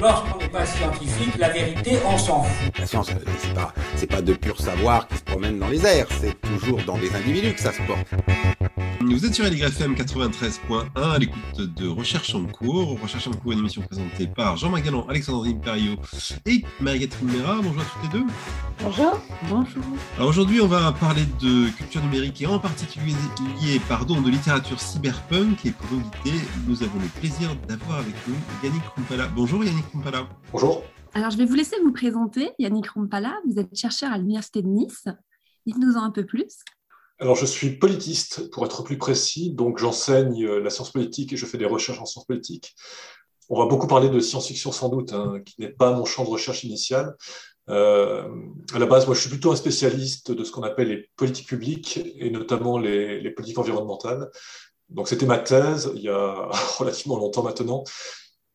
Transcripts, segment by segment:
Lorsqu'on n'est pas scientifique, la vérité, on s'en fout. La science, euh, c'est pas, c'est pas de pur savoir qui se promène dans les airs, c'est toujours dans des individus que ça se porte. Vous êtes sur LYFM 93.1 à l'écoute de Recherche en cours. Recherche en cours, une émission présentée par Jean Magalan, Alexandre Imperio et Mariette Mera. Bonjour à toutes les deux. Bonjour. Bonjour. Alors aujourd'hui, on va parler de culture numérique et en particulier pardon, de littérature cyberpunk. Et pour inviter, nous avons le plaisir d'avoir avec nous Yannick Rumpala. Bonjour Yannick Rumpala. Bonjour. Alors je vais vous laisser vous présenter. Yannick Rumpala, vous êtes chercheur à l'Université de Nice. Dites-nous en un peu plus. Alors, je suis politiste, pour être plus précis, donc j'enseigne euh, la science politique et je fais des recherches en sciences politiques. On va beaucoup parler de science-fiction sans doute, hein, qui n'est pas mon champ de recherche initial. Euh, à la base, moi, je suis plutôt un spécialiste de ce qu'on appelle les politiques publiques et notamment les, les politiques environnementales. Donc, c'était ma thèse il y a relativement longtemps maintenant,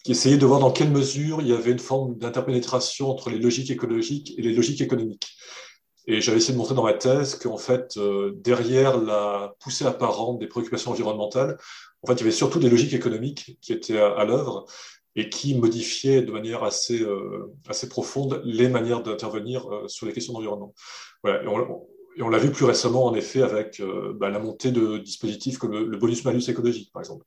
qui essayait de voir dans quelle mesure il y avait une forme d'interpénétration entre les logiques écologiques et les logiques économiques. Et j'avais essayé de montrer dans ma thèse qu'en fait, euh, derrière la poussée apparente des préoccupations environnementales, en fait, il y avait surtout des logiques économiques qui étaient à, l'œuvre et qui modifiaient de manière assez, euh, assez profonde les manières d'intervenir euh, sur les questions d'environnement. Voilà. Et on, l'a vu plus récemment, en effet, avec bah, la montée de dispositifs comme le bonus-malus écologique, par exemple.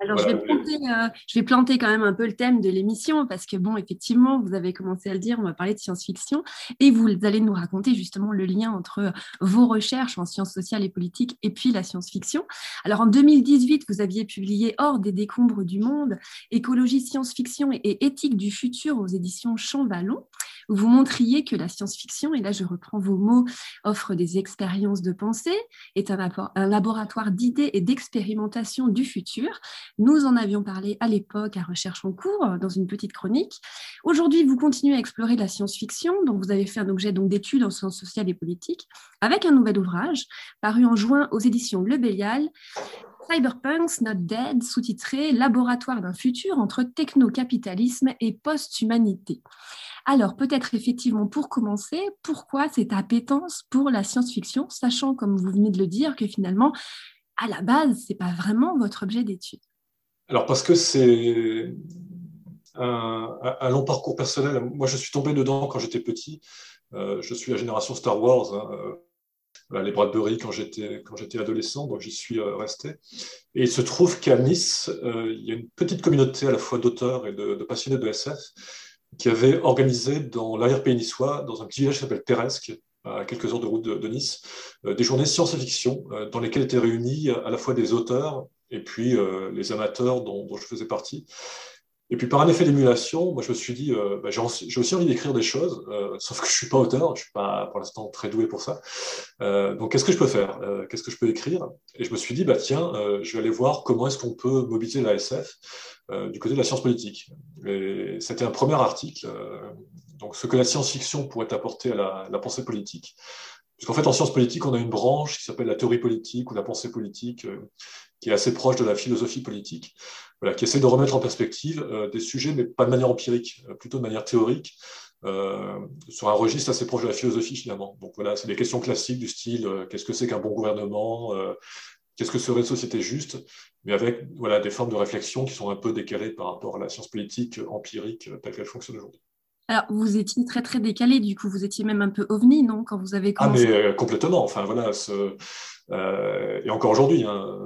Alors, je, vais planter, euh, je, vais planter, quand même un peu le thème de l'émission parce que, bon, effectivement, vous avez commencé à le dire, on va parler de science-fiction et vous allez nous raconter justement le lien entre vos recherches en sciences sociales et politiques et puis la science-fiction. Alors, en 2018, vous aviez publié Hors des décombres du monde, écologie, science-fiction et éthique du futur aux éditions Champ-Vallon, vous montriez que la science-fiction, et là je reprends vos mots, offre des expériences de pensée, est un, un laboratoire d'idées et d'expérimentation du futur nous en avions parlé à l'époque à Recherche en cours, dans une petite chronique. Aujourd'hui, vous continuez à explorer la science-fiction, dont vous avez fait un objet d'études en sciences sociales et politiques, avec un nouvel ouvrage paru en juin aux éditions Le Bélial, Cyberpunks Not Dead, sous-titré Laboratoire d'un futur entre techno-capitalisme et post-humanité. Alors, peut-être effectivement, pour commencer, pourquoi cette appétence pour la science-fiction, sachant, comme vous venez de le dire, que finalement, à la base, ce n'est pas vraiment votre objet d'étude? Alors parce que c'est un, long parcours personnel. Moi, je suis tombé dedans quand j'étais petit. Euh, je suis la génération Star Wars. Hein. Euh, les Bradbury quand j'étais quand j'étais adolescent, donc j'y suis euh, resté. Et il se trouve qu'à Nice, il y a une petite communauté à la fois d'auteurs et de, passionnés de SF qui avait organisé dans l'arrière-pays niçois, dans un petit village qui s'appelle Teresque, à quelques heures de route de, Nice, des journées science-fiction dans lesquelles étaient réunis à la fois des auteurs et puis euh, les amateurs dont, je faisais partie. Et puis par un effet d'émulation, moi je me suis dit, euh, bah, j'ai aussi envie d'écrire des choses, euh, sauf que je suis pas auteur, je suis pas pour l'instant très doué pour ça. donc qu'est-ce que je peux faire? Qu'est-ce que je peux écrire? Et je me suis dit, bah tiens, je vais aller voir comment est-ce qu'on peut mobiliser la SF du côté de la science politique. C'était un premier article, donc ce que la science-fiction pourrait apporter à la pensée politique. Puisqu'en fait, en sciences politiques, on a une branche qui s'appelle la théorie politique ou la pensée politique, qui est assez proche de la philosophie politique, voilà, qui essaie de remettre en perspective euh, des sujets, mais pas de manière empirique, euh, plutôt de manière théorique, euh, sur un registre assez proche de la philosophie finalement. Donc voilà, c'est des questions classiques du style qu'est-ce que c'est qu'un bon gouvernement, qu'est-ce que serait une société juste, mais avec voilà, des formes de réflexion qui sont un peu décalées par rapport à la science politique empirique telle qu'elle fonctionne aujourd'hui. Alors, vous étiez très, très décalé, du coup, vous étiez même un peu ovni, non, quand vous avez commencé Ah, mais complètement, enfin, voilà, ce, euh, et encore aujourd'hui, hein,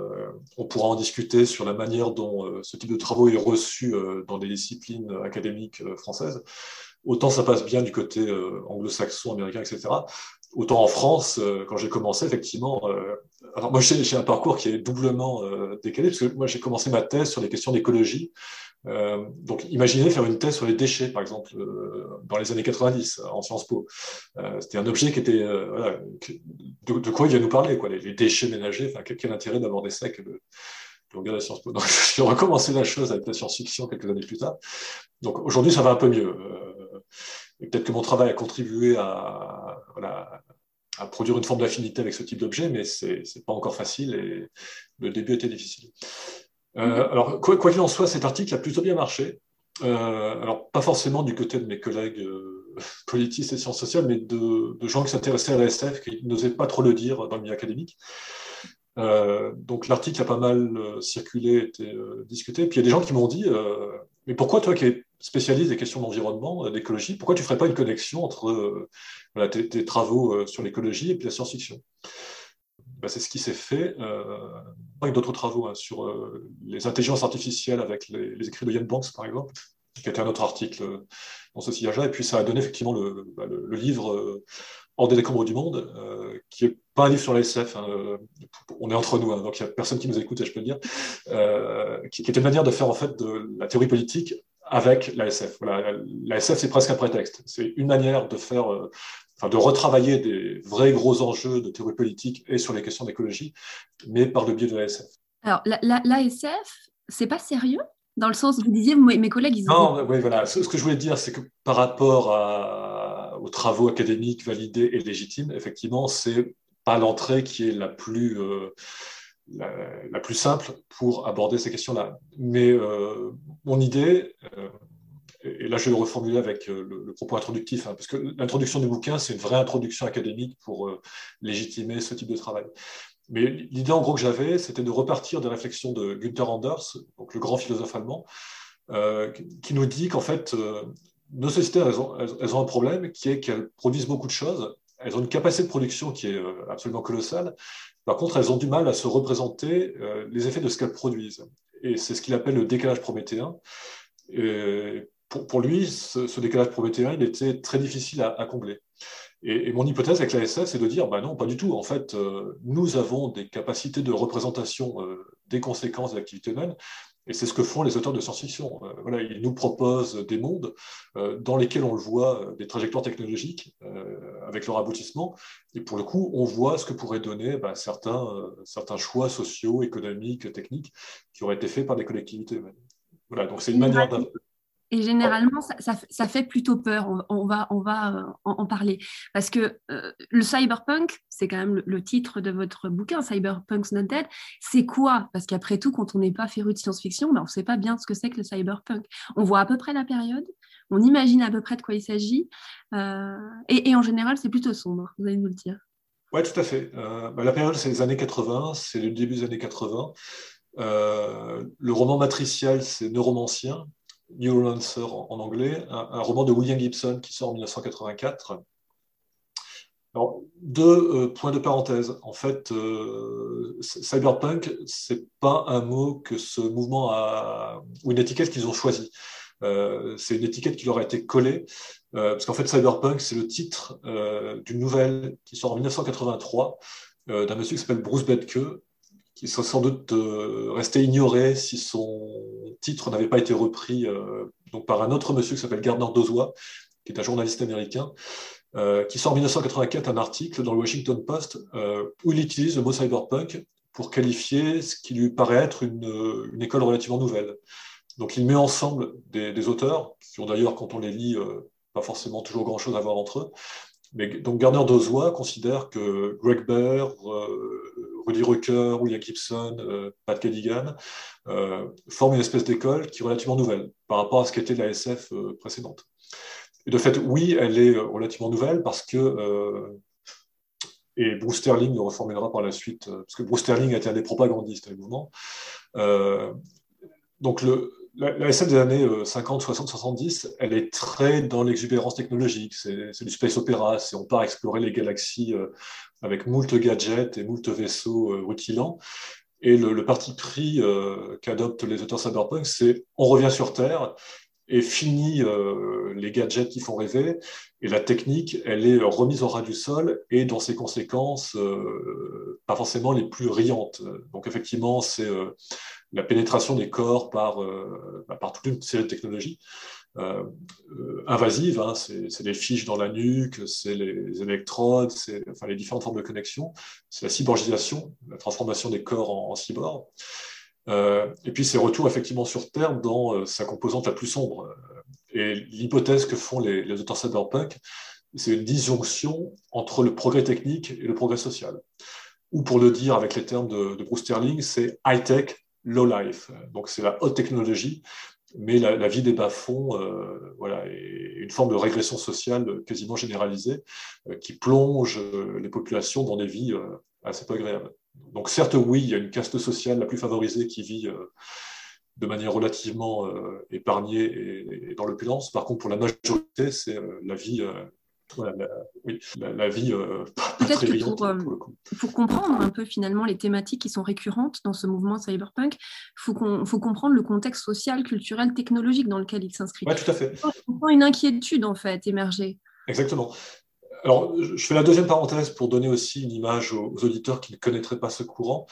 on pourra en discuter sur la manière dont euh, ce type de travaux est reçu euh, dans des disciplines académiques françaises. Autant ça passe bien du côté anglo-saxon, américain, etc. Autant en France, quand j'ai commencé, effectivement, alors moi j'ai un parcours qui est doublement décalé, parce que moi j'ai commencé ma thèse sur les questions d'écologie euh, donc, imaginez faire une thèse sur les déchets, par exemple, euh, dans les années 90 en Sciences Po. Euh, c'était un objet qui était. De, quoi il vient nous parler, quoi, les, déchets ménagers. Enfin, quel, intérêt d'aborder ça que de, regarder Sciences Po? Donc, j'ai recommencé la chose avec la science-fiction quelques années plus tard. Donc, aujourd'hui, ça va un peu mieux. peut-être que mon travail a contribué à, produire une forme d'affinité avec ce type d'objet, mais c'est pas encore facile et le début était difficile. Euh, alors, quoi qu'il en soit, cet article a plutôt bien marché. Euh, alors, pas forcément du côté de mes collègues euh, politistes et sciences sociales, mais de, gens qui s'intéressaient à la SF, qui n'osaient pas trop le dire dans le milieu académique. donc l'article a pas mal circulé, été discuté. Puis il y a des gens qui m'ont dit, mais pourquoi toi qui es spécialiste des questions d'environnement, d'écologie, pourquoi tu ne ferais pas une connexion entre tes, travaux sur l'écologie et puis la science-fiction? Bah, c'est ce qui s'est fait euh, avec d'autres travaux hein, sur euh, les intelligences artificielles avec les, écrits de Yann Banks, par exemple, qui était un autre article euh, dans ce sillage-là. Et puis ça a donné effectivement le, bah, livre Hors des décombres du monde, qui n'est pas un livre sur la SF. Hein, on est entre nous, hein, donc il n'y a personne qui nous écoute, je peux le dire, qui, qui, était une manière de faire en fait de la théorie politique avec la SF. Voilà, la SF, c'est presque un prétexte. C'est une manière de faire de retravailler des vrais gros enjeux de théorie politique et sur les questions d'écologie, mais par le biais de l'ASF. Alors, l'ASF, c'est pas sérieux? Dans le sens, vous disiez, mes collègues, ils ont... Non, oui, voilà. Ce, que je voulais dire, c'est que par rapport aux travaux académiques validés et légitimes, effectivement, c'est pas l'entrée qui est la plus, euh, la, plus simple pour aborder ces questions-là. Mais euh, mon idée, euh, et là je vais le reformuler avec euh, le, propos introductif, hein, parce que l'introduction du bouquin, c'est une vraie introduction académique pour euh, légitimer ce type de travail. Mais l'idée en gros que j'avais, c'était de repartir des réflexions de Günther Anders, donc le grand philosophe allemand, euh, qui nous dit qu'en fait, nos sociétés, elles ont, un problème qui est qu'elles produisent beaucoup de choses, elles ont une capacité de production qui est absolument colossale, par contre, elles ont du mal à se représenter les effets de ce qu'elles produisent. Et c'est ce qu'il appelle le décalage prométhéen. Et pour, lui, ce, décalage prométhéen, il était très difficile à, combler. Et, mon hypothèse avec la SF, c'est de dire, bah non, pas du tout. En fait, euh, nous avons des capacités de représentation euh, des conséquences de l'activité humaine, et c'est ce que font les auteurs de science-fiction. Euh, voilà, ils nous proposent des mondes dans lesquels on le voit, des trajectoires technologiques avec leur aboutissement, et pour le coup, on voit ce que pourraient donner bah, certains, certains choix sociaux, économiques, techniques qui auraient été faits par des collectivités humaines. Voilà, donc c'est une manière et généralement, ça, fait plutôt peur. On, va, euh, en, parler. Parce que euh, le cyberpunk, c'est quand même le, titre de votre bouquin, Cyberpunk's Not Dead. C'est quoi? Parce qu'après tout, quand on n'est pas féru de science-fiction, ben on ne sait pas bien ce que c'est que le cyberpunk. On voit à peu près la période, on imagine à peu près de quoi il s'agit. Euh, et, en général, c'est plutôt sombre, vous allez nous le dire. Oui, tout à fait. Bah, la période, c'est les années 80, c'est le début des années 80. le roman matriciel, c'est Neuromancien, Neuromancer en, anglais, un, roman de William Gibson qui sort en 1984. Alors, deux euh, points de parenthèse. En fait, euh, cyberpunk, c'est pas un mot que ce mouvement a, ou une étiquette qu'ils ont choisie. Euh, c'est une étiquette qui leur a été collée, parce qu'en fait, cyberpunk, c'est le titre d'une nouvelle qui sort en 1983 d'un monsieur qui s'appelle Bruce Bedke, qui serait sans doute euh, resté ignoré si son titre n'avait pas été repris euh, donc par un autre monsieur qui s'appelle Gardner Dozois, qui est un journaliste américain, euh, qui sort en 1984 un article dans le Washington Post où il utilise le mot cyberpunk pour qualifier ce qui lui paraît être une, école relativement nouvelle. Donc il met ensemble des, des auteurs, qui ont d'ailleurs, quand on les lit, pas forcément toujours grand-chose à voir entre eux, mais donc Gardner Dozois considère que Greg Bear, Rudy Rucker, William Gibson, euh, Pat Cadigan, euh, forment une espèce d'école qui est relativement nouvelle par rapport à ce qu'était la SF euh, précédente. Et de fait, oui, elle est relativement nouvelle parce que et Bruce Sterling le reformulera par la suite, parce que Bruce Sterling a été un des propagandistes du mouvement. donc le, la, SF des années 50, 60, 70, elle est très dans l'exubérance technologique. C'est du space opéra. On part explorer les galaxies avec moult gadgets et moult vaisseaux euh, rutilants. Et le, parti pris euh, qu'adoptent les auteurs cyberpunk, c'est on revient sur Terre et fini euh, les gadgets qui font rêver. Et la technique, elle est remise au ras du sol et dans ses conséquences, pas forcément les plus riantes. Donc effectivement, c'est la pénétration des corps par, bah, par toute une série de technologies. Euh, euh, invasives. Hein, c'est les fiches dans la nuque, c'est les électrodes, c'est enfin, les différentes formes de connexion. C'est la cyborgisation, la transformation des corps en, cyborg. Euh, et puis ces retours effectivement sur Terre dans sa composante la plus sombre. Et l'hypothèse que font les, auteurs cyberpunk, c'est une disjonction entre le progrès technique et le progrès social. Ou pour le dire avec les termes de, Bruce Sterling, c'est high-tech, low-life. Donc c'est la haute technologie, mais la, vie des bas-fonds euh, voilà, est une forme de régression sociale quasiment généralisée euh, qui plonge euh, les populations dans des vies assez peu agréables. Donc certes, oui, il y a une caste sociale la plus favorisée qui vit de manière relativement épargnée et, et dans l'opulence. Par contre, pour la majorité, c'est la vie la, oui, la, vie euh, Peut-être que pour, euh, pour, comprendre un peu finalement les thématiques qui sont récurrentes dans ce mouvement cyberpunk, il faut, faut, comprendre le contexte social, culturel, technologique dans lequel il s'inscrit. Oui, tout à fait. On sent une inquiétude en fait émerger. Exactement. Alors, je fais la deuxième parenthèse pour donner aussi une image aux, auditeurs qui ne connaîtraient pas ce courant.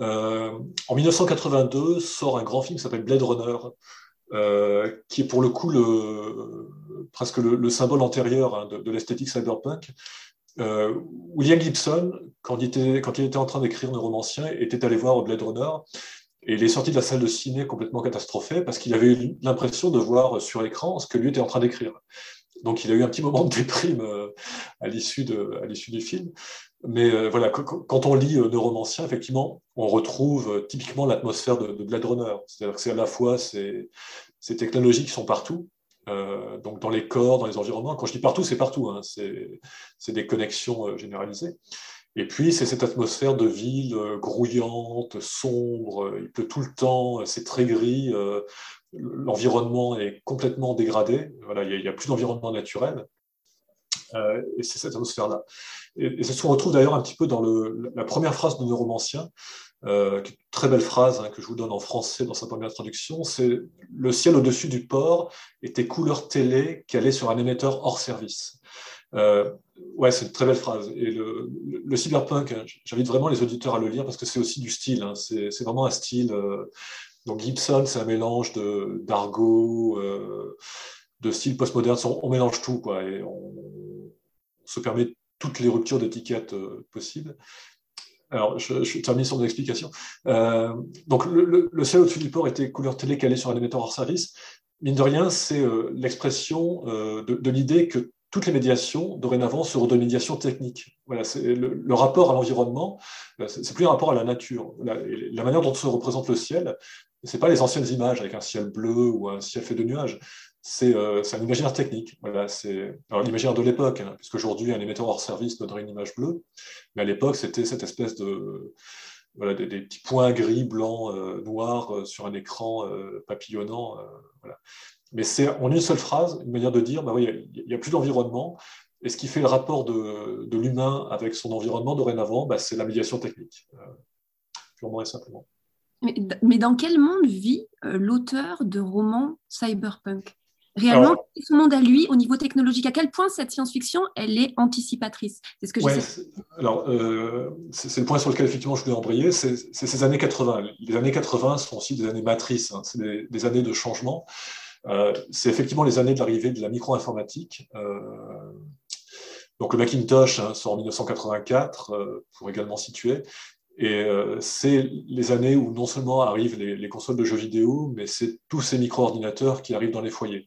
Euh, en 1982 sort un grand film qui s'appelle Blade Runner, euh, qui est pour le coup presque le, symbole antérieur hein, de, l'esthétique cyberpunk. Euh, William Gibson, quand il, était, en train d'écrire Le romancien, était allé voir Blade Runner et il est sorti de la salle de ciné complètement catastrophé parce qu'il avait eu l'impression de voir sur écran ce que lui était en train d'écrire. Donc il a eu un petit moment de déprime euh, à l'issue du film. Mais euh, voilà, quand on lit Neuromancien, effectivement, on retrouve typiquement l'atmosphère de, de, Blade Runner. C'est-à-dire que c'est à la fois ces, ces technologies qui sont partout, euh, donc dans les corps, dans les environnements. Quand je dis partout, c'est partout. Hein. C'est des connexions euh, généralisées. Et puis, c'est cette atmosphère de ville euh, grouillante, sombre, il pleut tout le temps, c'est très gris, l'environnement est complètement dégradé, voilà, il n'y a, plus d'environnement naturel. et c'est cette atmosphère-là. Et, c'est ce qu'on retrouve d'ailleurs un petit peu dans la première phrase de Neuromancien, euh, très belle phrase hein, que je vous donne en français dans sa première traduction, c'est le ciel au-dessus du port était couleur télé allait sur un émetteur hors service. Euh, ouais, c'est une très belle phrase. Et le, le, cyberpunk, hein, j'invite vraiment les auditeurs à le lire parce que c'est aussi du style. Hein, c'est vraiment un style. Euh, donc Gibson, c'est un mélange de d'argot, euh, de style postmoderne. On, mélange tout, quoi, et on, se permet toutes les ruptures d'étiquettes euh, possibles. Alors, je, termine sur mon explication. Euh, donc, le, le, ciel au-dessus du port était couleur télé calée sur un émetteur hors service. Mine de rien, c'est euh, l'expression euh, de, l'idée que toutes les médiations, dorénavant, seront de médiation technique. Voilà, le, rapport à l'environnement, c'est plus un rapport à la nature. La, manière dont se représente le ciel, c'est pas les anciennes images avec un ciel bleu ou un ciel fait de nuages c'est euh, un imaginaire technique. Voilà, c'est l'imaginaire de l'époque, hein, puisque aujourd'hui un émetteur hors service donnerait une image bleue, mais à l'époque c'était cette espèce de des, petits points gris, blancs, euh, noirs euh, sur un écran euh, papillonnant. Mais c'est en une seule phrase une manière de dire, bah oui, il n'y a, plus d'environnement. Et ce qui fait le rapport de, de l'humain avec son environnement dorénavant, bah, c'est la médiation technique, purement et simplement. Mais, mais, dans quel monde vit l'auteur de romans cyberpunk? Réellement son monde à lui au niveau technologique. À quel point cette science-fiction, elle est anticipatrice? C'est ce que ouais, Alors, euh, c'est le point sur lequel effectivement je voulais embrayer. C'est ces années 80. Les années 80 sont aussi des années matrices. Hein. C'est des, années de changement. Euh, c'est effectivement les années de l'arrivée de la micro-informatique. Euh, donc le Macintosh hein, sort en 1984, pour également situer. Et euh, c'est les années où non seulement arrivent les, consoles de jeux vidéo, mais c'est tous ces micro-ordinateurs qui arrivent dans les foyers.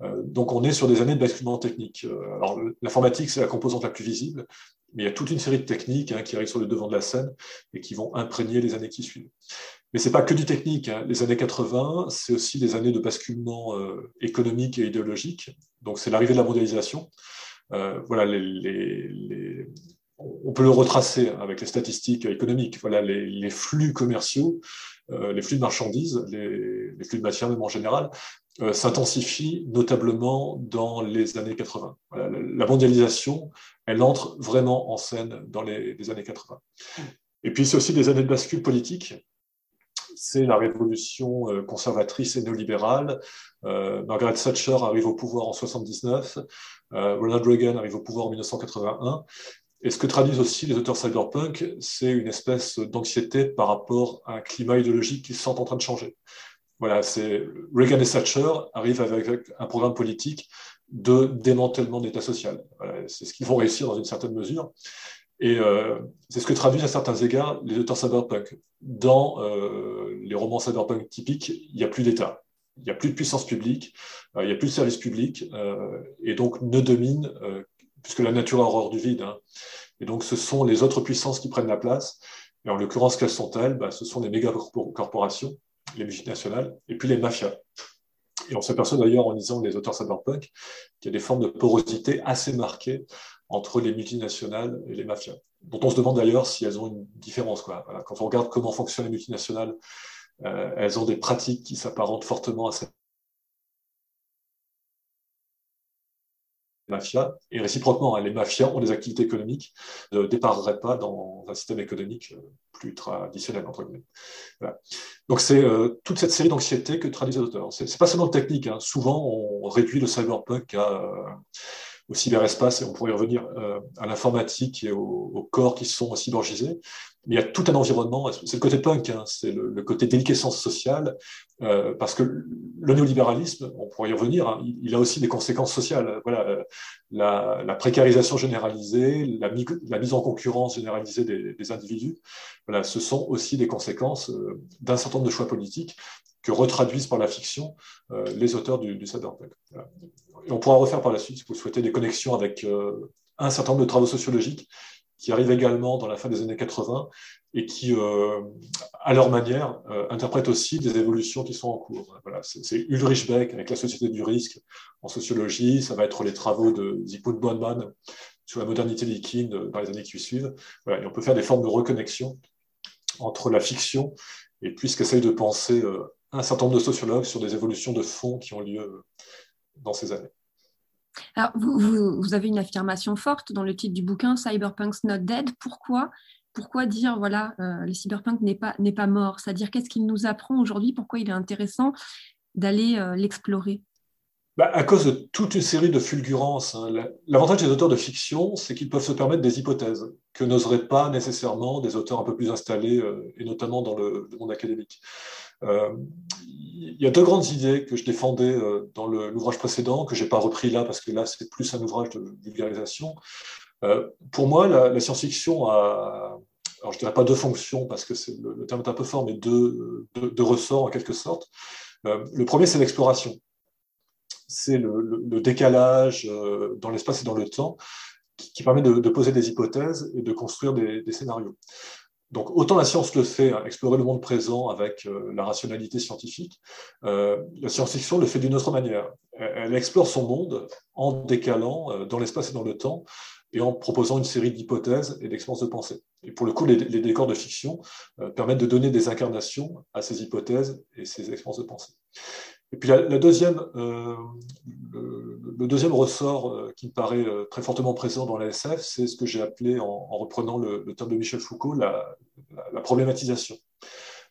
Euh, donc on est sur des années de basculement technique. Euh, alors l'informatique, c'est la composante la plus visible, mais il y a toute une série de techniques hein, qui arrivent sur le devant de la scène et qui vont imprégner les années qui suivent. Mais c'est pas que du technique. Hein. Les années 80, c'est aussi des années de basculement économique et idéologique. Donc c'est l'arrivée de la mondialisation. voilà, les, les, on peut le retracer avec les statistiques économiques. Voilà, les, flux commerciaux, euh, les flux de marchandises, les, flux de matières même en général, euh, s'intensifient notablement dans les années 80. la mondialisation, elle entre vraiment en scène dans les, années 80. Et puis c'est aussi des années de bascule politique. C'est la révolution euh, conservatrice et néolibérale. Margaret Thatcher arrive au pouvoir en 79. Ronald Reagan arrive au pouvoir en 1981. Et ce que traduisent aussi les auteurs cyberpunk, c'est une espèce d'anxiété par rapport à un climat idéologique qui sont en train de changer. Voilà, c'est Reagan et Thatcher arrivent avec un programme politique de démantèlement de l'État social. c'est ce qu'ils vont réussir dans une certaine mesure. Et euh, c'est ce que traduisent à certains égards les auteurs cyberpunk. Dans euh, les romans cyberpunk typiques, il n'y a plus d'État, il n'y a plus de puissance publique, euh, il n'y a plus de service public, et donc ne domine puisque la nature a horreur du vide. Hein. Et donc, ce sont les autres puissances qui prennent la place. Et en l'occurrence, quelles sont-elles bah, Ce sont les méga corporations, les multinationales, et puis les mafias. Et on s'aperçoit d'ailleurs en lisant les auteurs cyberpunk qu'il y a des formes de porosité assez marquées entre les multinationales et les mafias, dont on se demande d'ailleurs si elles ont une différence. Quoi. Quand on regarde comment fonctionnent les multinationales, euh, elles ont des pratiques qui s'apparentent fortement à celles mafias, et réciproquement, hein, les mafias ont des activités économiques, ne dépareraient pas dans un système économique euh, plus traditionnel, entre guillemets. Donc c'est euh, toute cette série d'anxiété que traduisent les auteurs. C'est pas seulement technique, hein. souvent on réduit le cyberpunk à au cyberespace, et on pourrait y revenir euh, à l'informatique et au, corps qui sont cyborgisés. Mais il y a tout un environnement, c'est le côté punk, hein, c'est le, côté déliquescence sociale, euh, parce que le néolibéralisme, on pourrait y revenir, hein, il, a aussi des conséquences sociales. Voilà, euh, la, précarisation généralisée, la, la, mise en concurrence généralisée des, des, individus, voilà, ce sont aussi des conséquences d'un certain nombre de choix politiques que retraduisent par la fiction les auteurs du, cyberpunk. Voilà on pourra refaire par la suite, si vous souhaitez, des connexions avec euh, un certain nombre de travaux sociologiques qui arrivent également dans la fin des années 80 et qui, euh, à leur manière, euh, interprètent aussi des évolutions qui sont en cours. Voilà, c'est Ulrich Beck avec la société du risque en sociologie, ça va être les travaux de Zygmunt Bauman sur la modernité liquide dans les années qui suivent. et on peut faire des formes de reconnexion entre la fiction et puis ce qu'essayent de penser un certain nombre de sociologues sur des évolutions de fond qui ont lieu dans ces années. Vous, avez une affirmation forte dans le titre du bouquin, Cyberpunk's Not Dead. Pourquoi pourquoi dire voilà euh, le cyberpunk n'est pas n'est pas mort? C'est-à-dire qu'est-ce qu'il nous apprend aujourd'hui? Pourquoi il est intéressant d'aller euh, l'explorer? Bah, à cause de toute une série de fulgurances. Hein. L'avantage des auteurs de fiction, c'est qu'ils peuvent se permettre des hypothèses que n'oseraient pas nécessairement des auteurs un peu plus installés, euh, et notamment dans le, monde académique. Euh, il y a deux grandes idées que je défendais euh, dans l'ouvrage précédent, que je n'ai pas repris là parce que là, c'est plus un ouvrage de vulgarisation. Pour moi, la, science-fiction a, alors je dirais pas deux fonctions parce que le, terme est un peu fort, mais deux, ressorts en quelque sorte. le premier, c'est l'exploration. C'est le, décalage dans l'espace et dans le temps qui, permet de, poser des hypothèses et de construire des scénarios. Donc autant la science le fait, hein, explorer le monde présent avec euh, la rationalité scientifique, euh, la science-fiction le fait d'une autre manière. Elle, explore son monde en décalant euh, dans l'espace et dans le temps et en proposant une série d'hypothèses et d'expériences de pensée. Et pour le coup, les, décors de fiction permettent de donner des incarnations à ces hypothèses et ces expériences de pensée. Et puis la, deuxième, euh, le, deuxième ressort euh, qui me paraît euh, très fortement présent dans la SF, c'est ce que j'ai appelé, en, reprenant le, terme de Michel Foucault, la, problématisation.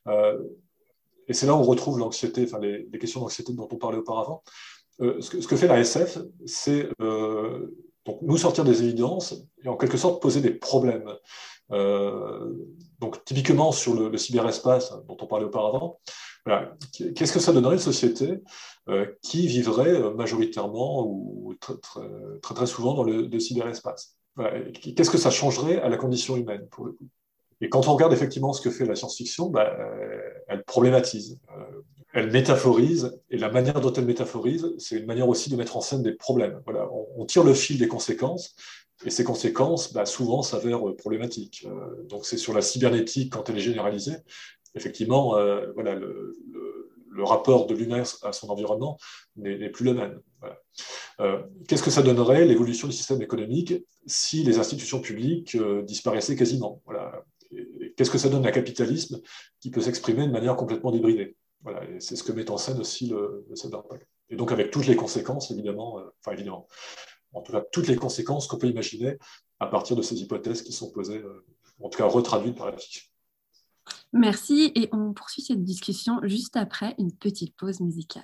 et c'est là où on retrouve l'anxiété, enfin les, questions d'anxiété dont on parlait auparavant. Ce que, fait la SF, c'est nous sortir des évidences et en quelque sorte poser des problèmes. donc typiquement sur le, cyberespace dont on parlait auparavant, Qu'est-ce que ça donnerait une société euh, qui vivrait euh, majoritairement ou très, très, souvent dans le, cyberespace? Qu'est-ce que ça changerait à la condition humaine pour le coup? Et quand on regarde effectivement ce que fait la science-fiction, bah, euh, elle problématise, elle métaphorise, et la manière dont elle métaphorise, c'est une manière aussi de mettre en scène des problèmes. Voilà, on, tire le fil des conséquences, et ces conséquences, bah, souvent, s'avèrent problématiques. donc, c'est sur la cybernétique quand elle est généralisée, effectivement, euh, voilà, le, rapport de l'humain à son environnement n'est plus le même. Euh, qu'est-ce que ça donnerait, l'évolution du système économique, si les institutions publiques euh, disparaissaient quasiment? Voilà. Qu'est-ce que ça donne un capitalisme qui peut s'exprimer de manière complètement débridée? Voilà, C'est ce que met en scène aussi le, le. Et donc avec toutes les conséquences, évidemment, enfin évidemment, en tout cas toutes les conséquences qu'on peut imaginer à partir de ces hypothèses qui sont posées, en tout cas retraduites par la fiction. Merci et on poursuit cette discussion juste après une petite pause musicale.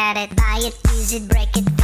it, buy it, use it, break it,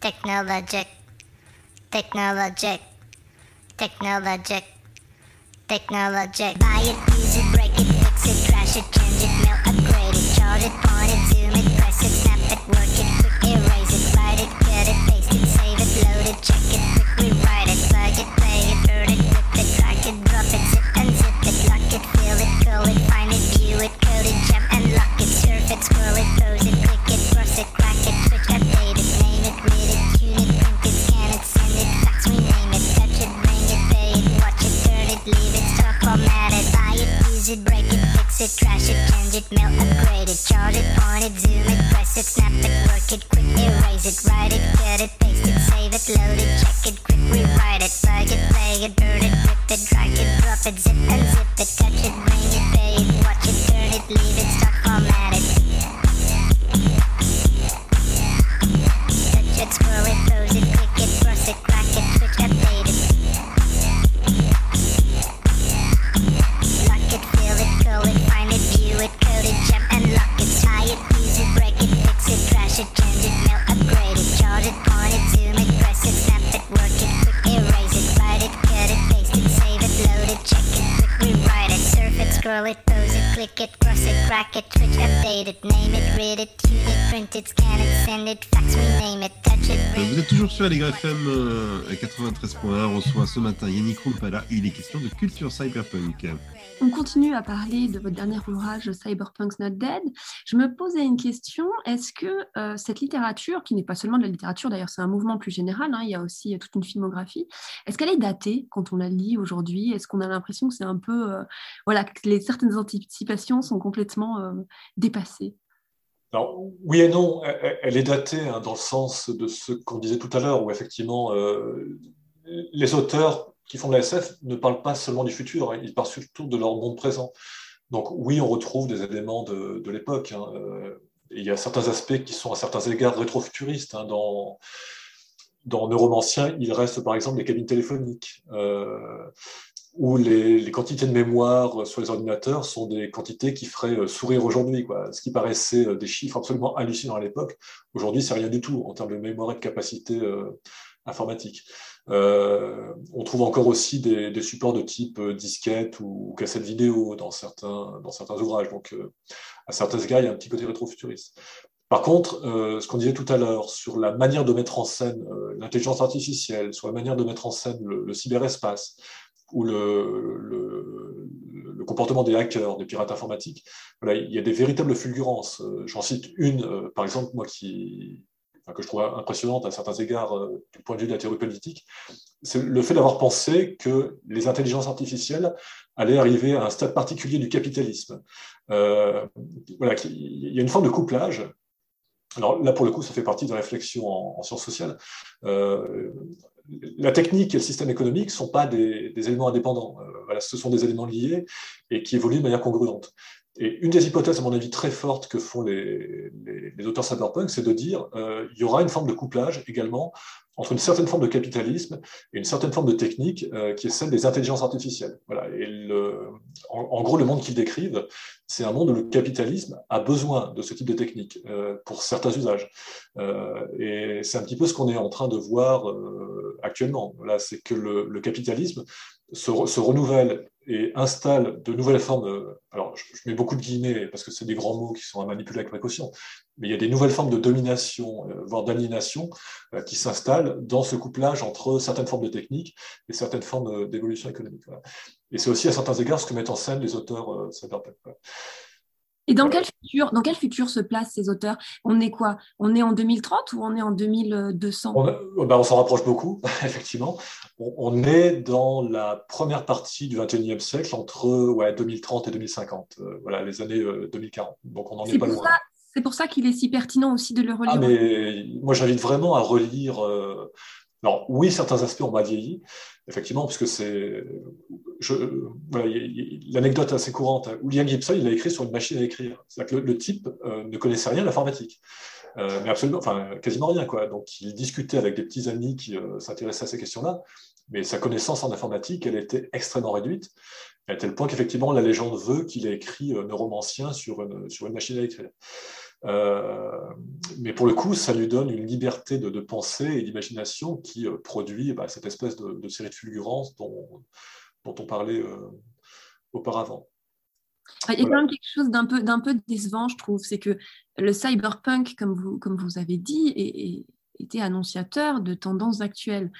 Technologic, technologic, technologic, technologic. Buy it, use it, break it, fix it, trash it, change it, mail, upgrade it, charge it, point it, zoom it, press it, snap it, work it, quick erase it, write it, cut it, paste it, save it, load it, check it, it, break it, fix it, trash it, change it, mail, upgrade it, charge it, point it, zoom it, press it, snap it, work it, quick erase it, write it, cut it, paste it, save it, load it, check it, quick rewrite it, plug it, play it, burn it, rip it, drag it, drop it, zip and zip it, touch it, bring it, pay it, watch it, turn it, leave it, stock, it, name it, read it, Vous êtes toujours sur Allegre FM euh, 93.1. On reçoit ce matin Yannick Rumpala il est question de culture cyberpunk. On continue à parler de votre dernier ouvrage Cyberpunk's Not Dead. Je me posais une question. Est-ce que euh, cette littérature, qui n'est pas seulement de la littérature, d'ailleurs c'est un mouvement plus général, hein, il y a aussi euh, toute une filmographie, est-ce qu'elle est datée quand on la lit aujourd'hui? Est-ce qu'on a l'impression que c'est un peu... euh, voilà, que les, certaines anticipations sont complètement euh, dépassées? Alors, oui et non, elle, est datée hein, dans le sens de ce qu'on disait tout à l'heure, où effectivement, euh, les auteurs qui font de la SF ne parlent pas seulement du futur, hein, ils parlent surtout de leur monde présent. Donc oui, on retrouve des éléments de, l'époque. hein, euh, il y a certains aspects qui sont à certains égards rétrofuturistes. dans, Neuromancien, il reste par exemple les cabines téléphoniques, euh, où les, quantités de mémoire sur les ordinateurs sont des quantités qui feraient euh, sourire aujourd'hui. Ce qui paraissait euh, des chiffres absolument hallucinants à l'époque, aujourd'hui, c'est rien du tout en termes de mémoire et de capacité euh, informatique. Euh, on trouve encore aussi des, supports de type euh, disquette ou, cassette vidéo dans certains, dans certains ouvrages. Donc, euh, à certains égards, il y a un petit côté rétrofuturiste. Par contre, euh, ce qu'on disait tout à l'heure sur la manière de mettre en scène euh, l'intelligence artificielle, sur la manière de mettre en scène le cyberespace ou le, comportement des hackers, des pirates informatiques, voilà, il y a des véritables fulgurances. Euh, J'en cite une, euh, par exemple, moi qui, que je trouve impressionnante à certains égards euh, du point de vue de la théorie politique, c'est le fait d'avoir pensé que les intelligences artificielles allaient arriver à un stade particulier du capitalisme. Voilà, il y a une forme de couplage alors là, pour le coup, ça fait partie de la réflexion en, en sciences sociales. La technique et le système économique ne sont pas des, éléments indépendants. Euh, voilà, ce sont des éléments liés et qui évoluent de manière congruente. Et une des hypothèses, à mon avis, très fortes que font les auteurs cyberpunk, c'est de dire euh, il y aura une forme de couplage également entre une certaine forme de capitalisme et une certaine forme de technique euh, qui est celle des intelligences artificielles. Voilà. Et en, gros, le monde qu'ils décrivent, c'est un monde où le capitalisme a besoin de ce type de technique euh, pour certains usages. Euh, et c'est un petit peu ce qu'on est en train de voir actuellement. Voilà, c'est que le, capitalisme se, renouvelle et installe de nouvelles formes. alors, je, mets beaucoup de guillemets parce que c'est des grands mots qui sont à manipuler avec précaution, mais il y a des nouvelles formes de domination, euh, voire d'aliénation, euh, qui s'installent dans ce couplage entre certaines formes de techniques et certaines formes d'évolution économique. Voilà. Et c'est aussi à certains égards ce que mettent en scène les auteurs euh, cyberpunk. Et dans quel futur, dans quel futur se placent ces auteurs? On est quoi? On est en 2030 ou on est en 2200 On, ben on s'en rapproche beaucoup, effectivement. On, on, est dans la première partie du 21e siècle, entre ouais, 2030 et 2050, euh, voilà, les années euh, 2040. Donc on n'en est, est, pas loin. C'est pour ça qu'il est si pertinent aussi de le relire. Ah, mais moi, j'invite vraiment à relire. Euh, alors, oui, certains aspects ont mal vieilli, effectivement, parce que c'est. L'anecdote assez courante. Hein. William Gibson, il a écrit sur une machine à écrire. C'est-à-dire que le, type euh, ne connaissait rien à l'informatique. Euh, mais absolument, enfin, quasiment rien, quoi. Donc, il discutait avec des petits amis qui s'intéressaient à ces questions-là, mais sa connaissance en informatique, elle était extrêmement réduite, à tel point qu'effectivement, la légende veut qu'il ait écrit Neuromancien sur une, sur une machine à écrire. Euh, mais pour le coup, ça lui donne une liberté de, de pensée et d'imagination qui euh, produit bah, cette espèce de, de, série de fulgurances dont, dont on parlait euh, auparavant. Il y a quand même quelque chose d'un peu, d'un peu décevant, je trouve, c'est que le cyberpunk, comme vous, comme vous avez dit, est, était annonciateur de tendances actuelles.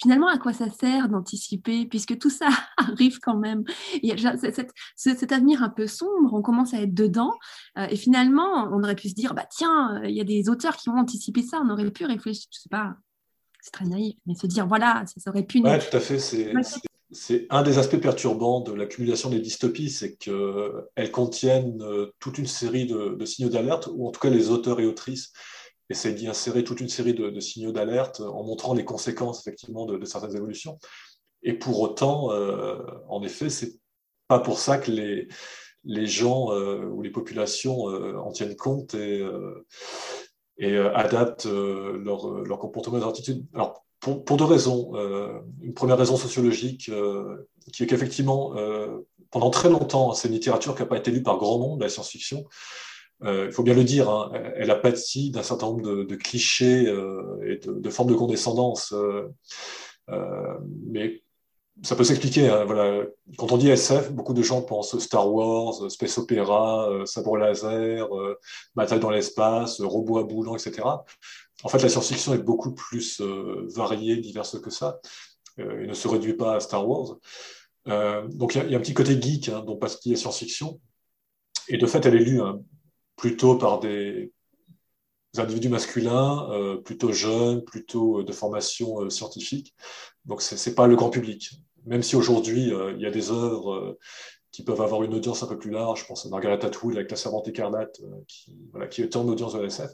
Finalement, à quoi ça sert d'anticiper, puisque tout ça arrive quand même? Il y a cet, cet, avenir un peu sombre, on commence à être dedans, euh, et finalement, on aurait pu se dire, bah tiens, il y a des auteurs qui ont anticipé ça, on aurait pu réfléchir, je sais pas, c'est très naïf, mais se dire, voilà, ça aurait pu... Oui, tout à fait, c'est... un des aspects perturbants de l'accumulation des dystopies, c'est qu'elles contiennent euh, toute une série de, signaux d'alerte, ou en tout cas les auteurs et autrices essaie d'y insérer toute une série de, signaux d'alerte en montrant les conséquences effectivement de, certaines évolutions. Et pour autant, euh, en effet, c'est pas pour ça que les, gens euh, ou les populations en tiennent compte et, adaptent leur, leur, comportement et leur attitude. Alors, pour, deux raisons. une première raison sociologique, qui est qu'effectivement, pendant très longtemps, c'est une littérature qui n'a pas été lue par grand monde, la science-fiction. Euh, il faut bien le dire, hein, elle a pâti d'un certain nombre de, clichés euh, et de, formes de condescendance. Euh, euh mais ça peut s'expliquer. Hein, voilà. Quand on dit SF, beaucoup de gens pensent Star Wars, Space Opera, euh, sabre laser, bataille dans l'espace, robots à boulons, etc. En fait, la science-fiction est beaucoup plus variée, diverse que ça. il ne se réduit pas à Star Wars. donc il y, a un petit côté geek hein, dont passe la science-fiction. Et de fait, elle est lue hein, plutôt par des, individus masculins, euh, plutôt jeunes, plutôt euh, de formation euh, scientifique. Donc, ce n'est pas le grand public. Même si aujourd'hui, il y a des œuvres qui peuvent avoir une audience un peu plus large. Je pense à Margaret Atwood avec La Servante écarlate, qui, voilà, est en audience de l'SF.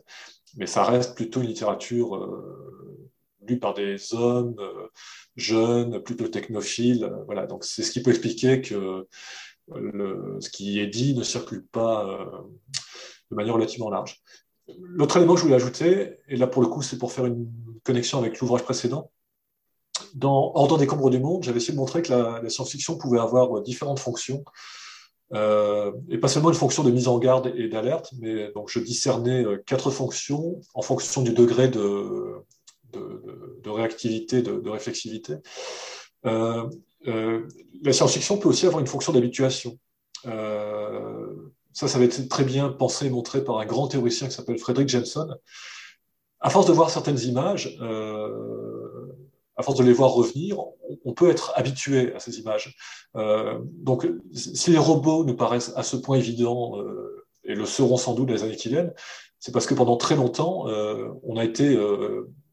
Mais ça reste plutôt une littérature lue par des hommes jeunes, plutôt technophiles. voilà. Donc, c'est ce qui peut expliquer que ce qui est dit ne circule pas de manière relativement large. L'autre élément que je voulais ajouter, et là pour le coup c'est pour faire une connexion avec l'ouvrage précédent, dans Ordre des Combres du Monde, j'avais essayé de montrer que la, science-fiction pouvait avoir différentes fonctions, euh, et pas seulement une fonction de mise en garde et d'alerte, mais donc je discernais euh, quatre fonctions en fonction du degré de, réactivité, de, réflexivité. Euh, la science-fiction peut aussi avoir une fonction d'habituation. Ça, ça va être très bien pensé et montré par un grand théoricien qui s'appelle Frederick Jensen. À force de voir certaines images, à force de les voir revenir, on peut être habitué à ces images. Euh, donc, si les robots nous paraissent à ce point évidents, euh, et le seront sans doute les années qui viennent, c'est parce que pendant très longtemps, euh, on a été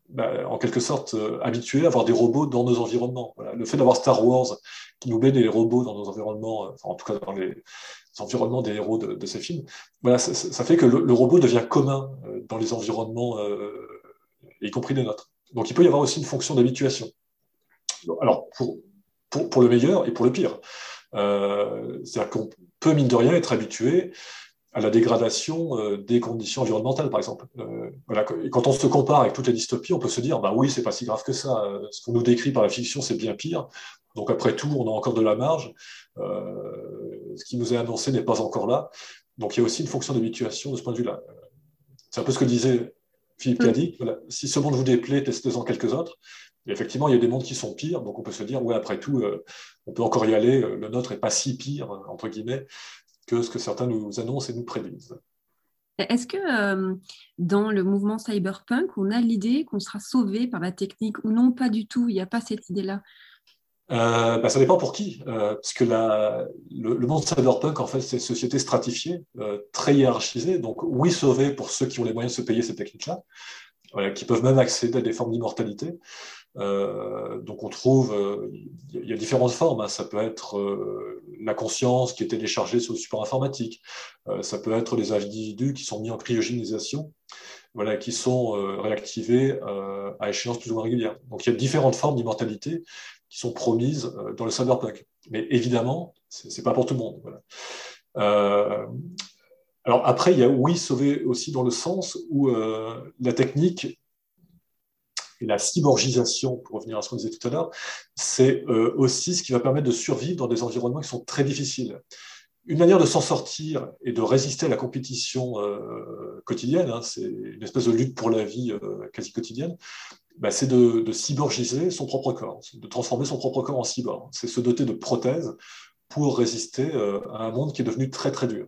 bah, en quelque sorte habitué à avoir des robots dans nos environnements. Le fait d'avoir Star Wars qui nous met des robots dans nos environnements, en tout cas dans les, environnements des héros de, ces films, voilà, ça, fait que le, robot devient commun dans les environnements, y compris les nôtres. Donc il peut y avoir aussi une fonction d'habituation. Alors, pour, le meilleur et pour le pire. Euh, C'est-à-dire qu'on peut, mine de rien, être habitué à la dégradation euh, des conditions environnementales, par exemple. Euh, quand on se compare avec toutes les dystopies, on peut se dire, bah oui, c'est pas si grave que ça. Ce qu'on nous décrit par la fiction, c'est bien pire. Donc après tout, on a encore de la marge. Ce qui nous est annoncé n'est pas encore là. Donc il y a aussi une fonction d'habituation de ce point de vue-là. C'est un peu ce que disait Philippe Cadic. Voilà. Si ce monde vous déplaît, testez-en quelques autres. Et effectivement, il y a des mondes qui sont pires, donc on peut se dire, ouais, après tout, euh, on peut encore y aller, le nôtre n'est pas si pire, entre guillemets, que ce que certains nous annoncent et nous prédisent. Est-ce que euh, dans le mouvement cyberpunk, on a l'idée qu'on sera sauvé par la technique ou non? Pas du tout, il n'y a pas cette idée-là euh, bah, ça dépend pour qui, euh, parce que le, le, monde cyberpunk, en fait, c'est une société stratifiée, euh, très hiérarchisée. Donc, oui, sauvé pour ceux qui ont les moyens de se payer ces techniques-là, qui peuvent même accéder à des formes d'immortalité. Euh, donc on trouve, il y a différentes formes. Hein. Ça peut être la conscience qui est téléchargée sur le support informatique. ça peut être des individus qui sont mis en cryogénisation, voilà, qui sont réactivés à échéance plus ou moins régulière. Donc il y a différentes formes d'immortalité qui sont promises dans le cyberpunk. Mais évidemment, c'est pas pour tout le monde. Voilà. Alors après, il y a oui sauver aussi dans le sens où euh, la technique et la cyborgisation, pour revenir à ce qu'on disait tout à l'heure, c'est euh, aussi ce qui va permettre de survivre dans des environnements qui sont très difficiles. Une manière de s'en sortir et de résister à la compétition euh, quotidienne, hein, c'est une espèce de lutte pour la vie quasi quotidienne, bah, c'est de, de, cyborgiser son propre corps, de transformer son propre corps en cyborg. C'est se doter de prothèses pour résister à un monde qui est devenu très très dur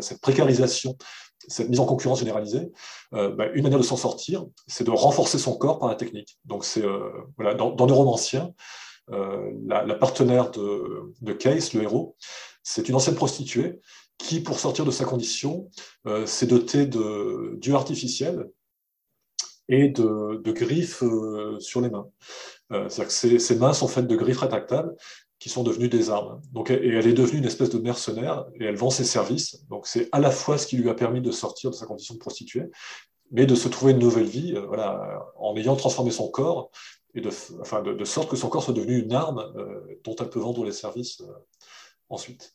cette précarisation, cette mise en concurrence généralisée, euh, bah, une manière de s'en sortir, c'est de renforcer son corps par la technique. Donc, euh, voilà, dans, dans Neuromancien, euh, la, partenaire de, de, Case, le héros, c'est une ancienne prostituée qui, pour sortir de sa condition, s'est dotée d'yeux artificiels et de, griffes sur les mains. C'est-à-dire que ses, mains sont faites de griffes rétractables qui sont devenues des armes. Donc, et elle est devenue une espèce de mercenaire et elle vend ses services. Donc, c'est à la fois ce qui lui a permis de sortir de sa condition de prostituée, mais de se trouver une nouvelle vie, euh, voilà, en ayant transformé son corps et de, enfin, de, sorte que son corps soit devenu une arme euh, dont elle peut vendre les services euh, ensuite.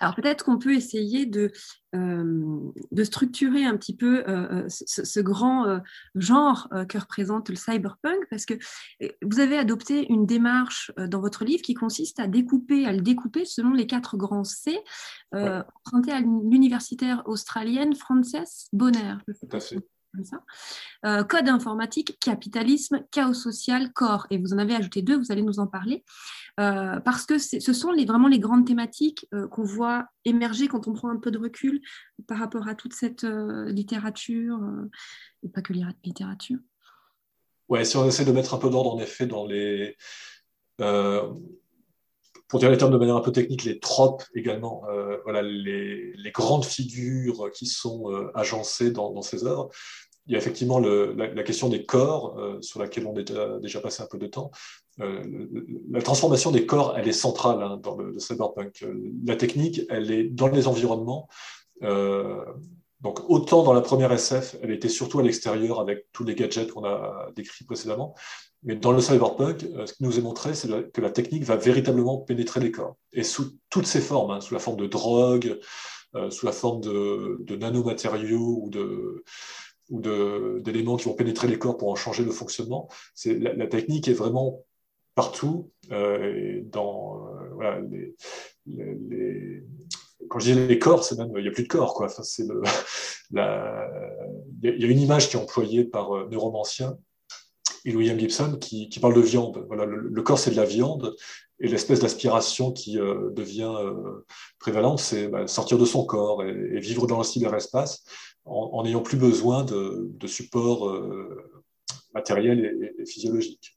Alors peut-être qu'on peut essayer de, euh, de, structurer un petit peu euh, euh, ce, grand genre que représente le cyberpunk, parce que vous avez adopté une démarche dans votre livre qui consiste à découper, à le découper selon les quatre grands C, ouais. à l'universitaire australienne Frances Bonner. Tout à fait. Euh, code informatique, capitalisme, chaos social, corps. Et vous en avez ajouté deux, vous allez nous en parler. Euh, parce que ce sont vraiment les grandes thématiques euh, qu'on voit émerger quand on prend un peu de recul par rapport à toute cette littérature, et pas que littérature. Ouais, si on essaie de mettre un peu d'ordre, en effet, dans les pour dire les termes de manière un peu technique, les tropes également, euh, voilà, les, grandes figures qui sont euh, agencées dans, ces œuvres. Il y a effectivement la, question des corps, euh, sur laquelle on a déjà passé un peu de temps. La transformation des corps, elle est centrale hein, dans le, le, cyberpunk. La technique, elle est dans les environnements. donc autant dans la première SF, elle était surtout à l'extérieur avec tous les gadgets qu'on a décrits précédemment, mais dans le cyberpunk, euh, ce qui nous est montré, c'est que la technique va véritablement pénétrer les corps. Et sous toutes ses formes, hein, sous la forme de drogue, euh, sous la forme de, nanomatériaux ou de d'éléments qui vont pénétrer les corps pour en changer le fonctionnement. La, technique est vraiment partout. Euh, dans quand je dis les corps, c'est même il n'y a plus de corps il y a une image qui est employée par Neuromancien et William Gibson qui, parle de viande. Voilà, le, corps, c'est de la viande, et l'espèce d'aspiration qui euh, devient euh, prévalente, c'est bah, sortir de son corps et, vivre dans le cyberespace en n'ayant plus besoin de, de support euh, matériel et, et, physiologique.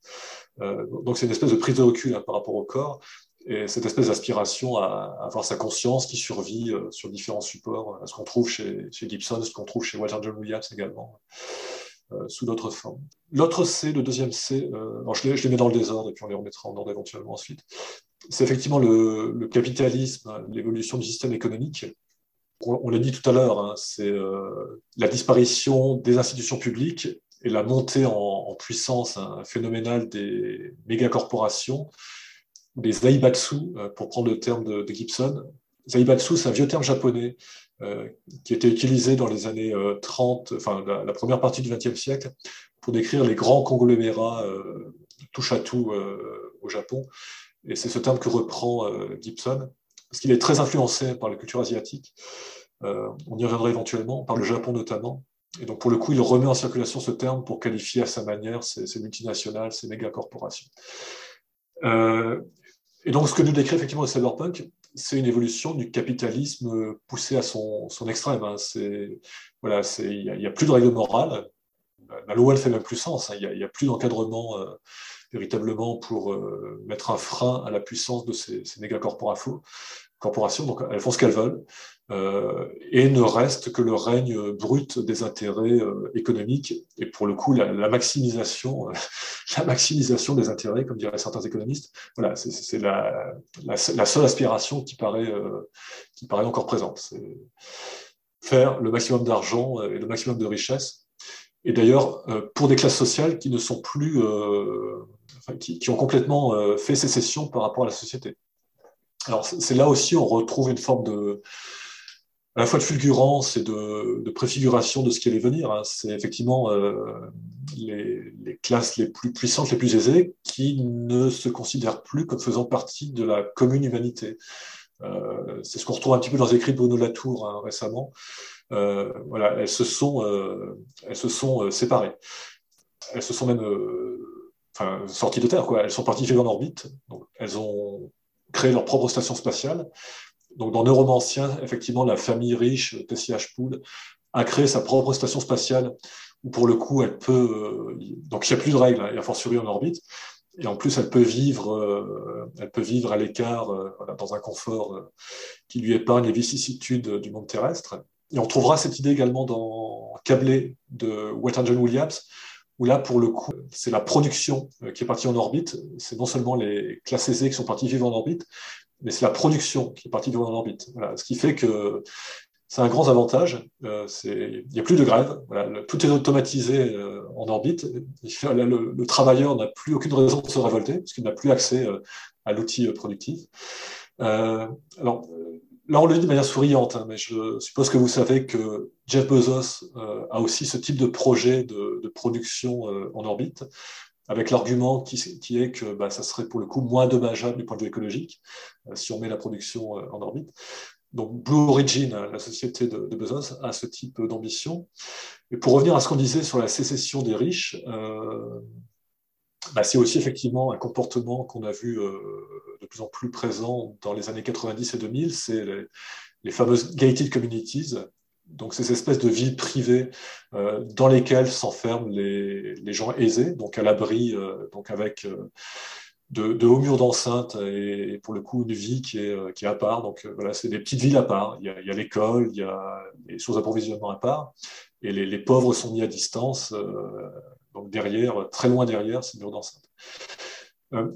Euh, donc c'est une espèce de prise de recul hein, par rapport au corps, et cette espèce d'aspiration à, avoir sa conscience qui survit sur différents supports, ce qu'on trouve chez, chez Gibson, ce qu'on trouve chez Walter John Williams également. Euh, sous d'autres formes. L'autre C, le deuxième C, euh, je, les, mets dans le désordre et puis on les remettra en ordre éventuellement ensuite. C'est effectivement le, capitalisme, l'évolution du système économique. On, l'a dit tout à l'heure, hein, c'est euh, la disparition des institutions publiques et la montée en, puissance hein, phénoménale des mégacorporations, des zaibatsu, pour prendre le terme de, Gibson. Zaibatsu, c'est un vieux terme japonais qui était utilisé dans les années 30, euh, enfin la, première partie du XXe siècle, pour décrire les grands conglomérats euh, touche à tout au Japon. Et c'est ce terme que reprend Gibson, parce qu'il est très influencé par la culture asiatique. on y reviendra éventuellement, par le Japon notamment. Et donc, pour le coup, il remet en circulation ce terme pour qualifier à sa manière ces, multinationales, ces méga-corporations. Euh, et donc, ce que nous décrit effectivement le cyberpunk, c'est une évolution du capitalisme poussé à son, extrême. Hein. Il n'y a, plus de règles morales. La loi, elle fait même plus sens. Hein. Il n'y a, plus d'encadrement euh, véritablement pour mettre un frein à la puissance de ces, ces mégacorporations. Donc, elles font ce qu'elles veulent. Euh, et ne reste que le règne brut des intérêts euh, économiques et pour le coup la, maximisation, la maximisation des intérêts, comme diraient certains économistes. Voilà, c'est la, seule aspiration qui paraît, euh, qui paraît encore présente. C'est faire le maximum d'argent et le maximum de richesse. Et d'ailleurs, pour des classes sociales qui ne sont plus, qui, qui, ont complètement fait sécession par rapport à la société. Alors c'est là aussi on retrouve une forme de à la fois de fulgurance et de, préfiguration de ce qui allait venir. Hein. C'est effectivement euh, les, classes les plus puissantes, les plus aisées, qui ne se considèrent plus comme faisant partie de la commune humanité. Euh, c'est ce qu'on retrouve un petit peu dans les écrits de Bruno Latour hein, récemment. Euh, voilà, elles se sont, elles se sont séparées. Elles se sont même enfin, sorties de Terre. Quoi. Elles sont parties vivre en orbite. Donc, elles ont créé leur propre station spatiale donc, dans Neuromancien, effectivement, la famille riche, Tessie Pool, a créé sa propre station spatiale où, pour le coup, elle peut. Euh, donc, il n'y a plus de règles, hein, il y a fortiori en orbite. Et en plus, elle peut vivre, euh, elle peut vivre à l'écart, euh, dans un confort qui lui épargne les vicissitudes du monde terrestre. Et on trouvera cette idée également dans Câblé de Wet John Williams, où là, pour le coup, c'est la production qui est partie en orbite. C'est non seulement les classes aisées qui sont parties vivre en orbite, mais c'est la production qui est partie du en orbite. Ce qui fait que c'est un grand avantage. Euh, il n'y a plus de grève. Tout est automatisé euh, en orbite. Le, le travailleur n'a plus aucune raison de se révolter parce qu'il n'a plus accès euh, à l'outil productif. Alors, là, on le dit de manière souriante, hein, mais je suppose que vous savez que Jeff Bezos a aussi ce type de projet de, de production en orbite avec l'argument qui, est que bah, ça serait pour le coup moins dommageable du point de vue écologique euh, si on met la production euh, en orbite. Donc Blue Origin, la société de, Bezos, a ce type d'ambition. Et pour revenir à ce qu'on disait sur la sécession des riches, euh, bah, c'est aussi effectivement un comportement qu'on a vu de plus en plus présent dans les années 90 et 2000, c'est les, les fameuses gated communities, donc ces espèces de villes privées euh, dans lesquelles s'enferment les, gens aisés, donc à l'abri, euh, donc avec euh, de, de, hauts murs d'enceinte et, pour le coup une vie qui est, qui est à part. Donc voilà, c'est des petites villes à part. Il y a l'école, il, y a les sources d'approvisionnement à part, et les, les, pauvres sont mis à distance, donc derrière, très loin derrière ces murs d'enceinte.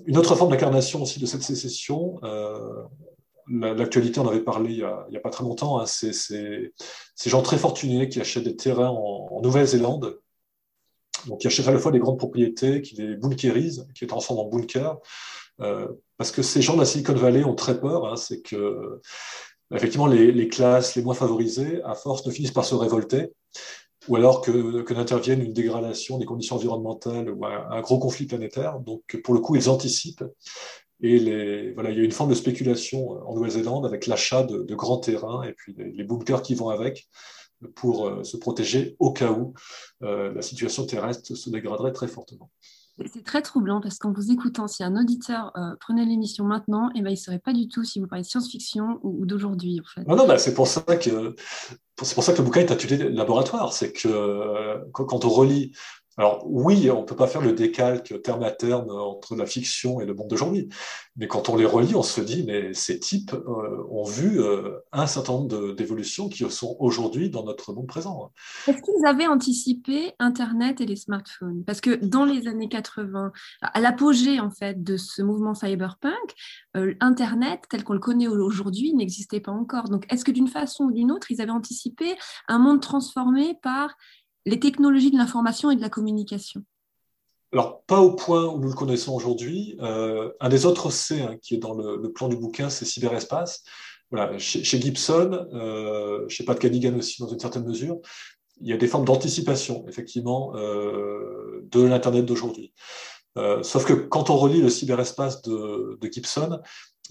Une autre forme d'incarnation aussi de cette sécession, l'actualité, on avait parlé il n'y a, pas très longtemps, hein, c'est ces gens très fortunés qui achètent des terrains en, Nouvelle-Zélande, donc qui achètent à la fois des grandes propriétés, qui les bunkerisent, qui les transforment en bunkers, euh, parce que ces gens de la Silicon Valley ont très peur, hein, c'est que effectivement les, classes les moins favorisées, à force, ne finissent par se révolter, ou alors que, n'intervienne une dégradation des conditions environnementales ou un, gros conflit planétaire. Donc, pour le coup, ils anticipent et les, voilà, il y a une forme de spéculation en Nouvelle-Zélande avec l'achat de, de, grands terrains et puis les, bunkers qui vont avec pour euh, se protéger au cas où euh, la situation terrestre se dégraderait très fortement. C'est très troublant parce qu'en vous écoutant, si un auditeur euh, prenait l'émission maintenant, eh ben, il ne saurait pas du tout si vous parlez de science-fiction ou, d'aujourd'hui. En fait. Non, non, bah, c'est pour ça que c'est pour ça que le bouquin est intitulé Laboratoire. C'est que quand on relit alors oui, on ne peut pas faire le décalque terme à terme entre la fiction et le monde d'aujourd'hui, mais quand on les relit, on se dit, mais ces types euh, ont vu euh, un certain nombre d'évolutions qui sont aujourd'hui dans notre monde présent. Est-ce qu'ils avaient anticipé Internet et les smartphones? Parce que dans les années 80, à l'apogée en fait de ce mouvement cyberpunk, euh, Internet tel qu'on le connaît aujourd'hui n'existait pas encore. Donc est-ce que d'une façon ou d'une autre, ils avaient anticipé un monde transformé par les technologies de l'information et de la communication alors, pas au point où nous le connaissons aujourd'hui. Euh, un des autres C hein, qui est dans le, plan du bouquin, c'est cyberespace. Voilà, chez, Gibson, euh, chez Pat Cadigan aussi, dans une certaine mesure, il y a des formes d'anticipation, effectivement, euh, de l'Internet d'aujourd'hui. Sauf que quand on relit le cyberespace de Gibson,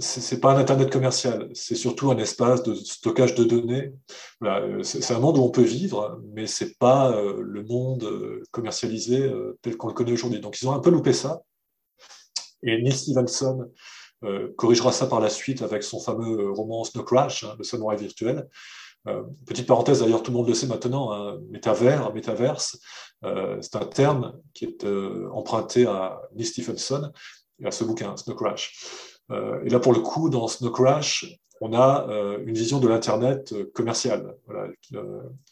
c'est pas un internet commercial, c'est surtout un espace de stockage de données. Voilà, c'est un monde où on peut vivre, mais c'est pas euh, le monde euh, commercialisé euh, tel qu'on le connaît aujourd'hui. Donc ils ont un peu loupé ça. Et Neil Stevenson corrigera ça par la suite avec son fameux roman Snow Crash, hein, le samouraï virtuel, petite parenthèse, d'ailleurs, tout le monde le sait maintenant, hein, métavers, métaverse, c'est un terme qui est emprunté à Lee Stephenson et à ce bouquin, Snow Crash. Et là, pour le coup, dans Snow Crash, on a une vision de l'Internet commercial. Voilà.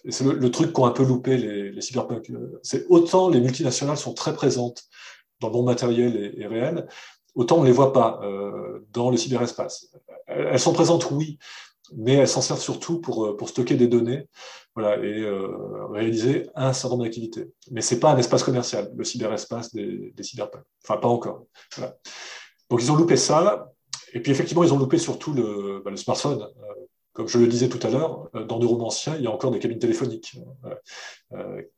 et c'est le, truc qu'ont un peu loupé les, cyberpunk. C'est autant les multinationales sont très présentes dans le monde matériel et, réel, autant on ne les voit pas euh, dans le cyberespace. Elles, sont présentes, oui, mais elles s'en servent surtout pour, euh, stocker des données voilà, et euh, réaliser un certain nombre d'activités. Mais ce n'est pas un espace commercial, le cyberespace des, des cyberpunks. Enfin, pas encore. Donc, ils ont loupé ça. Et puis, effectivement, ils ont loupé surtout le, bah, smartphone. comme je le disais tout à l'heure, dans Neuromancien, il y a encore des cabines téléphoniques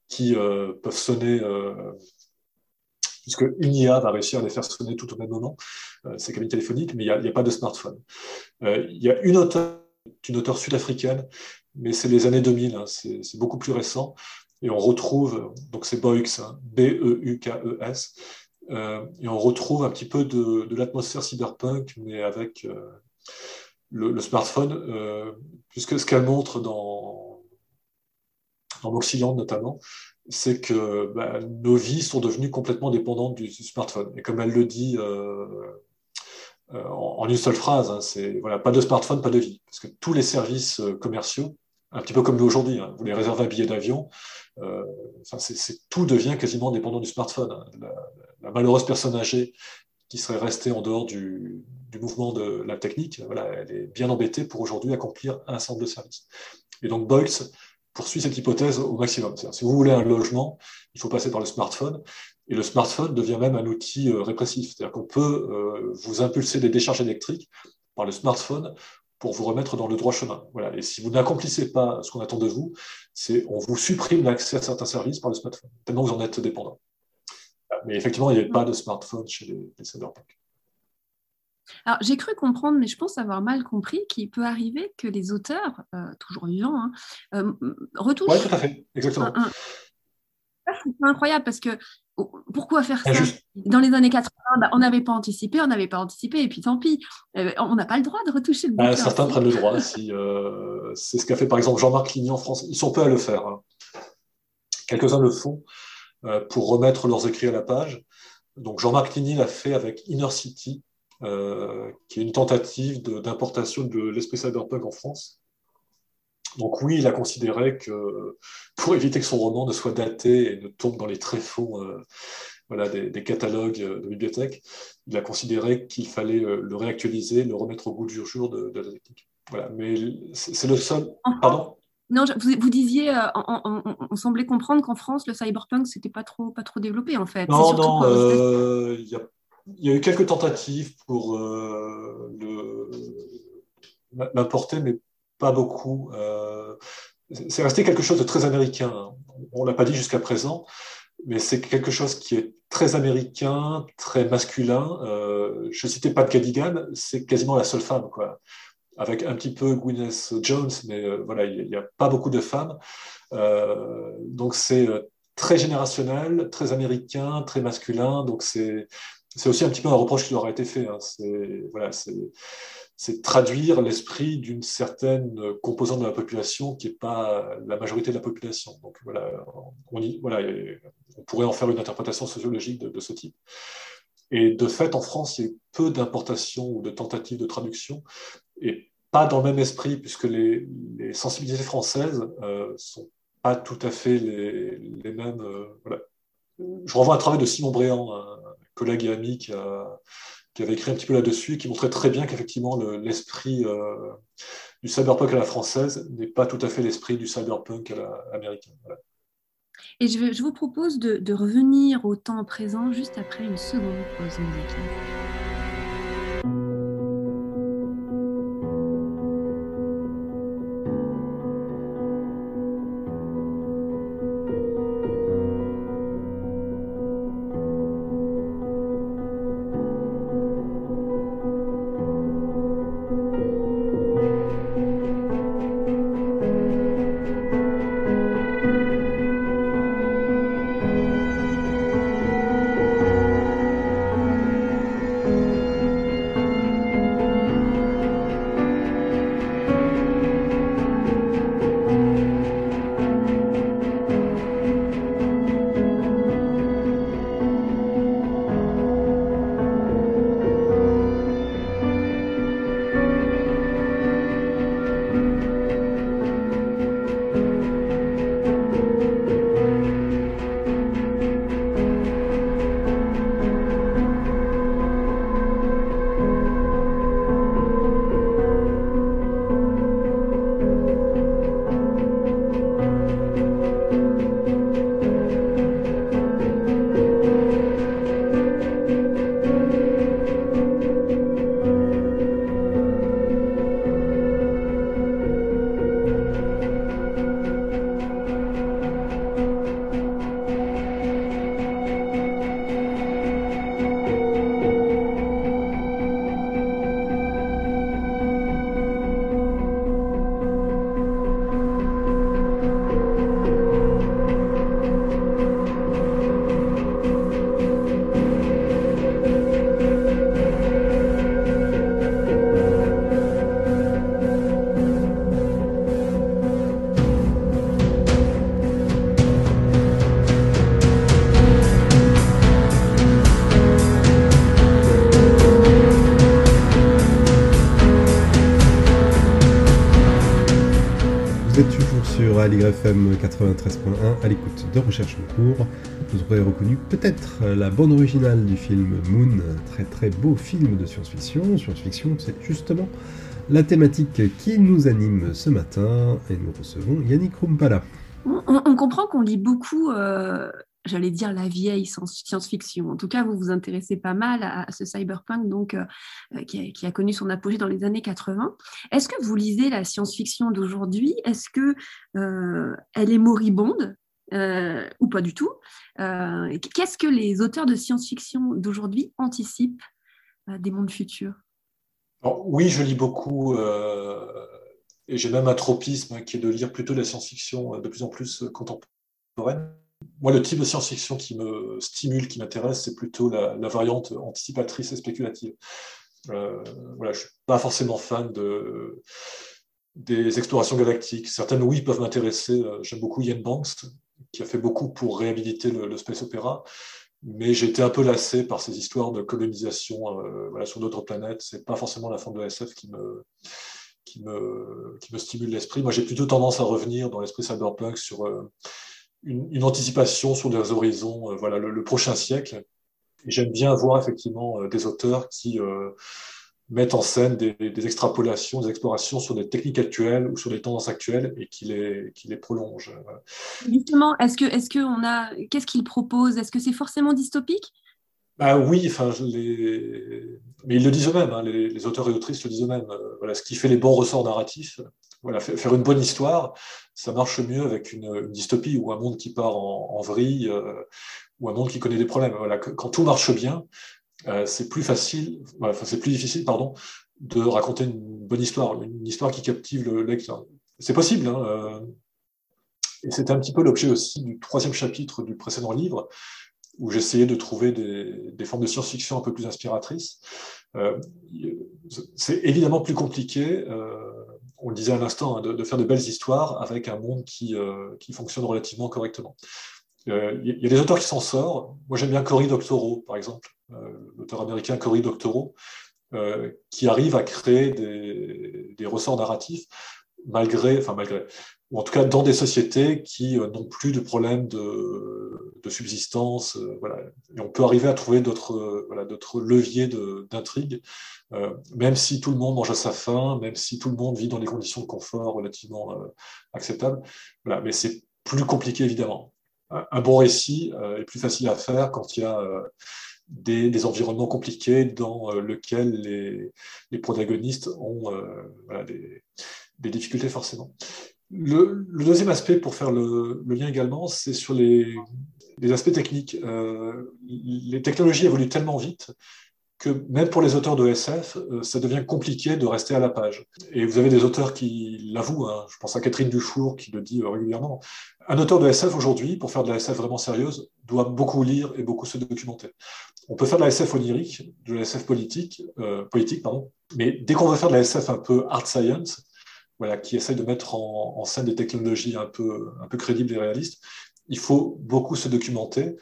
qui peuvent sonner puisque une IA va réussir à les faire sonner tout au même moment, euh, ces cabines téléphoniques, mais il n'y a, pas de smartphone. Euh, il y a une auteure, une auteure sud-africaine, mais c'est les années 2000, hein, c'est beaucoup plus récent, et on retrouve, donc c'est hein, B-E-U-K-E-S, euh, et on retrouve un petit peu de, l'atmosphère cyberpunk, mais avec le, smartphone, puisque ce qu'elle montre dans, dans l'Occident notamment, c'est que bah, nos vies sont devenues complètement dépendantes du, smartphone. Et comme elle le dit euh, euh, en, une seule phrase, hein, c'est voilà, pas de smartphone, pas de vie. Parce que tous les services euh, commerciaux, un petit peu comme nous aujourd'hui, hein, vous les réservez un billet d'avion, tout devient quasiment dépendant du smartphone. Hein. Malheureuse personne âgée qui serait restée en dehors du, mouvement de la technique, voilà, elle est bien embêtée pour aujourd'hui accomplir un ensemble de services. Et donc Boyles poursuit cette hypothèse au maximum. Si vous voulez un logement, il faut passer par le smartphone. Et le smartphone devient même un outil euh, répressif. C'est-à-dire qu'on peut euh, vous impulser des décharges électriques par le smartphone pour vous remettre dans le droit chemin. Voilà. Et si vous n'accomplissez pas ce qu'on attend de vous, c'est on vous supprime l'accès à certains services par le smartphone, tellement vous en êtes dépendant. Mais effectivement, il n'y a pas de smartphone chez les, les cyberpunks. Alors, j'ai cru comprendre, mais je pense avoir mal compris, qu'il peut arriver que les auteurs, euh, toujours vivants, hein, euh, retouchent. Oui, tout à fait, exactement. C'est incroyable parce que pourquoi faire ça Dans les années 80, bah, on n'avait pas anticipé, on n'avait pas anticipé, et puis tant pis, euh, on n'a pas le droit de retoucher le bah, certains prennent le droit. Si, c'est ce qu'a fait par exemple Jean-Marc Ligny en France. Ils sont peu à le faire. Hein. Quelques-uns le font pour remettre leurs écrits à la page. Donc Jean-Marc Ligny l'a fait avec Inner City, euh, qui est une tentative d'importation de, l'esprit cyberpunk en France. Donc oui, il a considéré que pour éviter que son roman ne soit daté et ne tombe dans les tréfonds euh, voilà, des, catalogues de bibliothèques, il a considéré qu'il fallait euh, le réactualiser, le remettre au goût du jour de, la technique. Voilà, mais c'est le seul. Pardon? Non, vous, disiez, on, semblait comprendre qu'en France, le cyberpunk, c'était pas trop, pas trop développé en fait. Non, non, il y a il y a eu quelques tentatives pour euh, l'importer, mais pas beaucoup. Euh, c'est resté quelque chose de très américain. On ne l'a pas dit jusqu'à présent, mais c'est quelque chose qui est très américain, très masculin. Euh, je citais Pat Cadigan, c'est quasiment la seule femme, quoi. Avec un petit peu Gwyneth Jones, mais euh, voilà, il n'y a, pas beaucoup de femmes. donc c'est très générationnel, très américain, très masculin. Donc c'est aussi un petit peu un reproche qui leur a été fait. Hein. C'est voilà, traduire l'esprit d'une certaine composante de la population qui n'est pas la majorité de la population. Donc voilà, on, voilà, on pourrait en faire une interprétation sociologique de, ce type. Et de fait, en France, il y a peu d'importations ou de tentatives de traduction, et pas dans le même esprit, puisque les, sensibilités françaises ne euh, sont pas tout à fait les, mêmes. Euh, voilà. Je renvoie à un travail de Simon Bréant, collègue et ami qui, avait écrit un petit peu là-dessus qui montrait très bien qu'effectivement l'esprit euh, du cyberpunk à la française n'est pas tout à fait l'esprit du cyberpunk à la. Et je, vous propose de, de, revenir au temps présent juste après une seconde pause musicale. AligrefM 93.1 à l'écoute de Recherche en cours. Vous aurez reconnu peut-être la bande originale du film Moon, très très beau film de science-fiction. Science-fiction, c'est justement la thématique qui nous anime ce matin et nous recevons Yannick Rumpala. On, comprend qu'on lit beaucoup euh, j'allais dire la vieille science-fiction. En tout cas, vous vous intéressez pas mal à, ce cyberpunk donc, euh, euh, qui, a, connu son apogée dans les années 80. Est-ce que vous lisez la science-fiction d'aujourd'hui? Est-ce que euh, elle est moribonde ou pas du tout? Qu'est-ce que les auteurs de science-fiction d'aujourd'hui anticipent des mondes futurs? Oui, je lis beaucoup. Et j'ai même un tropisme qui est de lire plutôt la science-fiction de plus en plus contemporaine moi, le type de science-fiction qui me stimule, qui m'intéresse, c'est plutôt la, variante anticipatrice et spéculative. Euh, voilà, je ne suis pas forcément fan de, des explorations galactiques. Certaines, oui, peuvent m'intéresser. Euh, j'aime beaucoup Ian Banks, qui a fait beaucoup pour réhabiliter le, space opéra. Mais j'ai été un peu lassé par ces histoires de colonisation euh, sur d'autres planètes. Ce n'est pas forcément la forme de SF qui me, stimule l'esprit. Moi, j'ai plutôt tendance à revenir dans l'esprit cyberpunk sur une, anticipation sur des horizons, voilà, le, prochain siècle. J'aime bien voir effectivement euh, des auteurs qui euh, mettent en scène des, extrapolations, des explorations sur des techniques actuelles ou sur des tendances actuelles et qui les, qui les prolongent. Justement, est-ce que, est-ce que on a, qu'est-ce qu'ils proposent? Est-ce que c'est forcément dystopique? Bah oui, enfin, les... mais ils le disent eux-mêmes, hein, les, auteurs et autrices le disent eux-mêmes. voilà, ce qui fait les bons ressorts narratifs, voilà, faire une bonne histoire, ça marche mieux avec une, dystopie ou un monde qui part en, vrille euh, ou un monde qui connaît des problèmes. Voilà, quand tout marche bien, euh, c'est plus facile, enfin, c'est plus difficile, pardon, de raconter une bonne histoire, une histoire qui captive le lecteur. C'est possible. Hein, euh, et c'était un petit peu l'objet aussi du troisième chapitre du précédent livre, où j'essayais de trouver des, des, formes de science-fiction un peu plus inspiratrices. c'est évidemment plus compliqué on le disait à l'instant, hein, de, faire de belles histoires avec un monde qui, euh, fonctionne relativement correctement. Euh, il y a des auteurs qui s'en sortent. Moi, j'aime bien Cory Doctorow, par exemple, euh, l'auteur américain Cory Doctorow, qui arrive à créer des, des, ressorts narratifs malgré, enfin malgré, ou en tout cas dans des sociétés qui n'ont plus de problèmes de, subsistance. voilà. Et on peut arriver à trouver d'autres voilà, leviers d'intrigue euh, même si tout le monde mange à sa faim, même si tout le monde vit dans des conditions de confort relativement euh, acceptables. Voilà, mais c'est plus compliqué évidemment. Un, bon récit euh, est plus facile à faire quand il y a des, environnements compliqués dans lesquels les, les, protagonistes ont des, difficultés forcément. Le, deuxième aspect, pour faire le, lien également, c'est sur les, aspects techniques. les technologies évoluent tellement vite que même pour les auteurs de SF, euh, ça devient compliqué de rester à la page. Et vous avez des auteurs qui l'avouent, hein. je pense à Catherine Dufour qui le dit euh, régulièrement. Un auteur de SF aujourd'hui, pour faire de la SF vraiment sérieuse, doit beaucoup lire et beaucoup se documenter. On peut faire de la SF onirique, de la SF politique, euh, politique pardon, mais dès qu'on veut faire de la SF un peu art science, voilà, qui essaye de mettre en, scène des technologies un peu, un peu crédibles et réalistes, il faut beaucoup se documenter.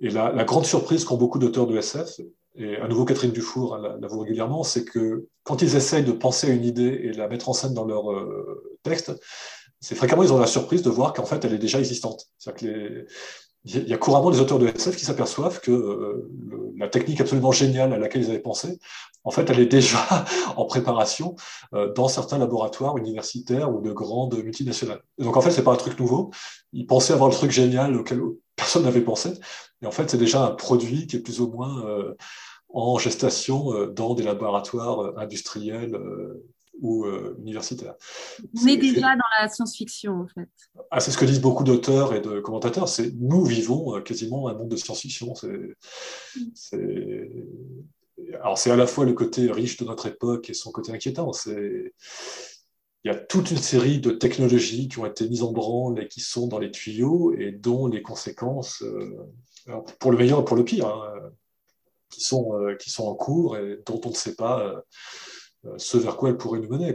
Et la, la grande surprise qu'ont beaucoup d'auteurs de SF, et à nouveau Catherine Dufour l'avoue régulièrement, c'est que quand ils essayent de penser à une idée et la mettre en scène dans leur euh, texte, c'est fréquemment ils ont la surprise de voir qu'en fait elle est déjà existante. C'est-à-dire que il y a couramment des auteurs de SF qui s'aperçoivent que euh, la technique absolument géniale à laquelle ils avaient pensé, en fait, elle est déjà en préparation euh, dans certains laboratoires universitaires ou de grandes multinationales. donc, en fait, c'est pas un truc nouveau. Ils pensaient avoir le truc génial auquel personne n'avait pensé. Et en fait, c'est déjà un produit qui est plus ou moins euh, en gestation dans des laboratoires industriels ou euh, universitaire. On est, déjà dans la science-fiction, en fait. Ah, c'est ce que disent beaucoup d'auteurs et de commentateurs. C'est nous vivons euh, quasiment un monde de science-fiction. C'est, alors c'est à la fois le côté riche de notre époque et son côté inquiétant. C'est il y a toute une série de technologies qui ont été mises en branle et qui sont dans les tuyaux et dont les conséquences, euh, pour le meilleur et pour le pire, hein, qui, sont, qui sont en cours et dont on ne sait pas ce vers quoi elle pourrait nous mener.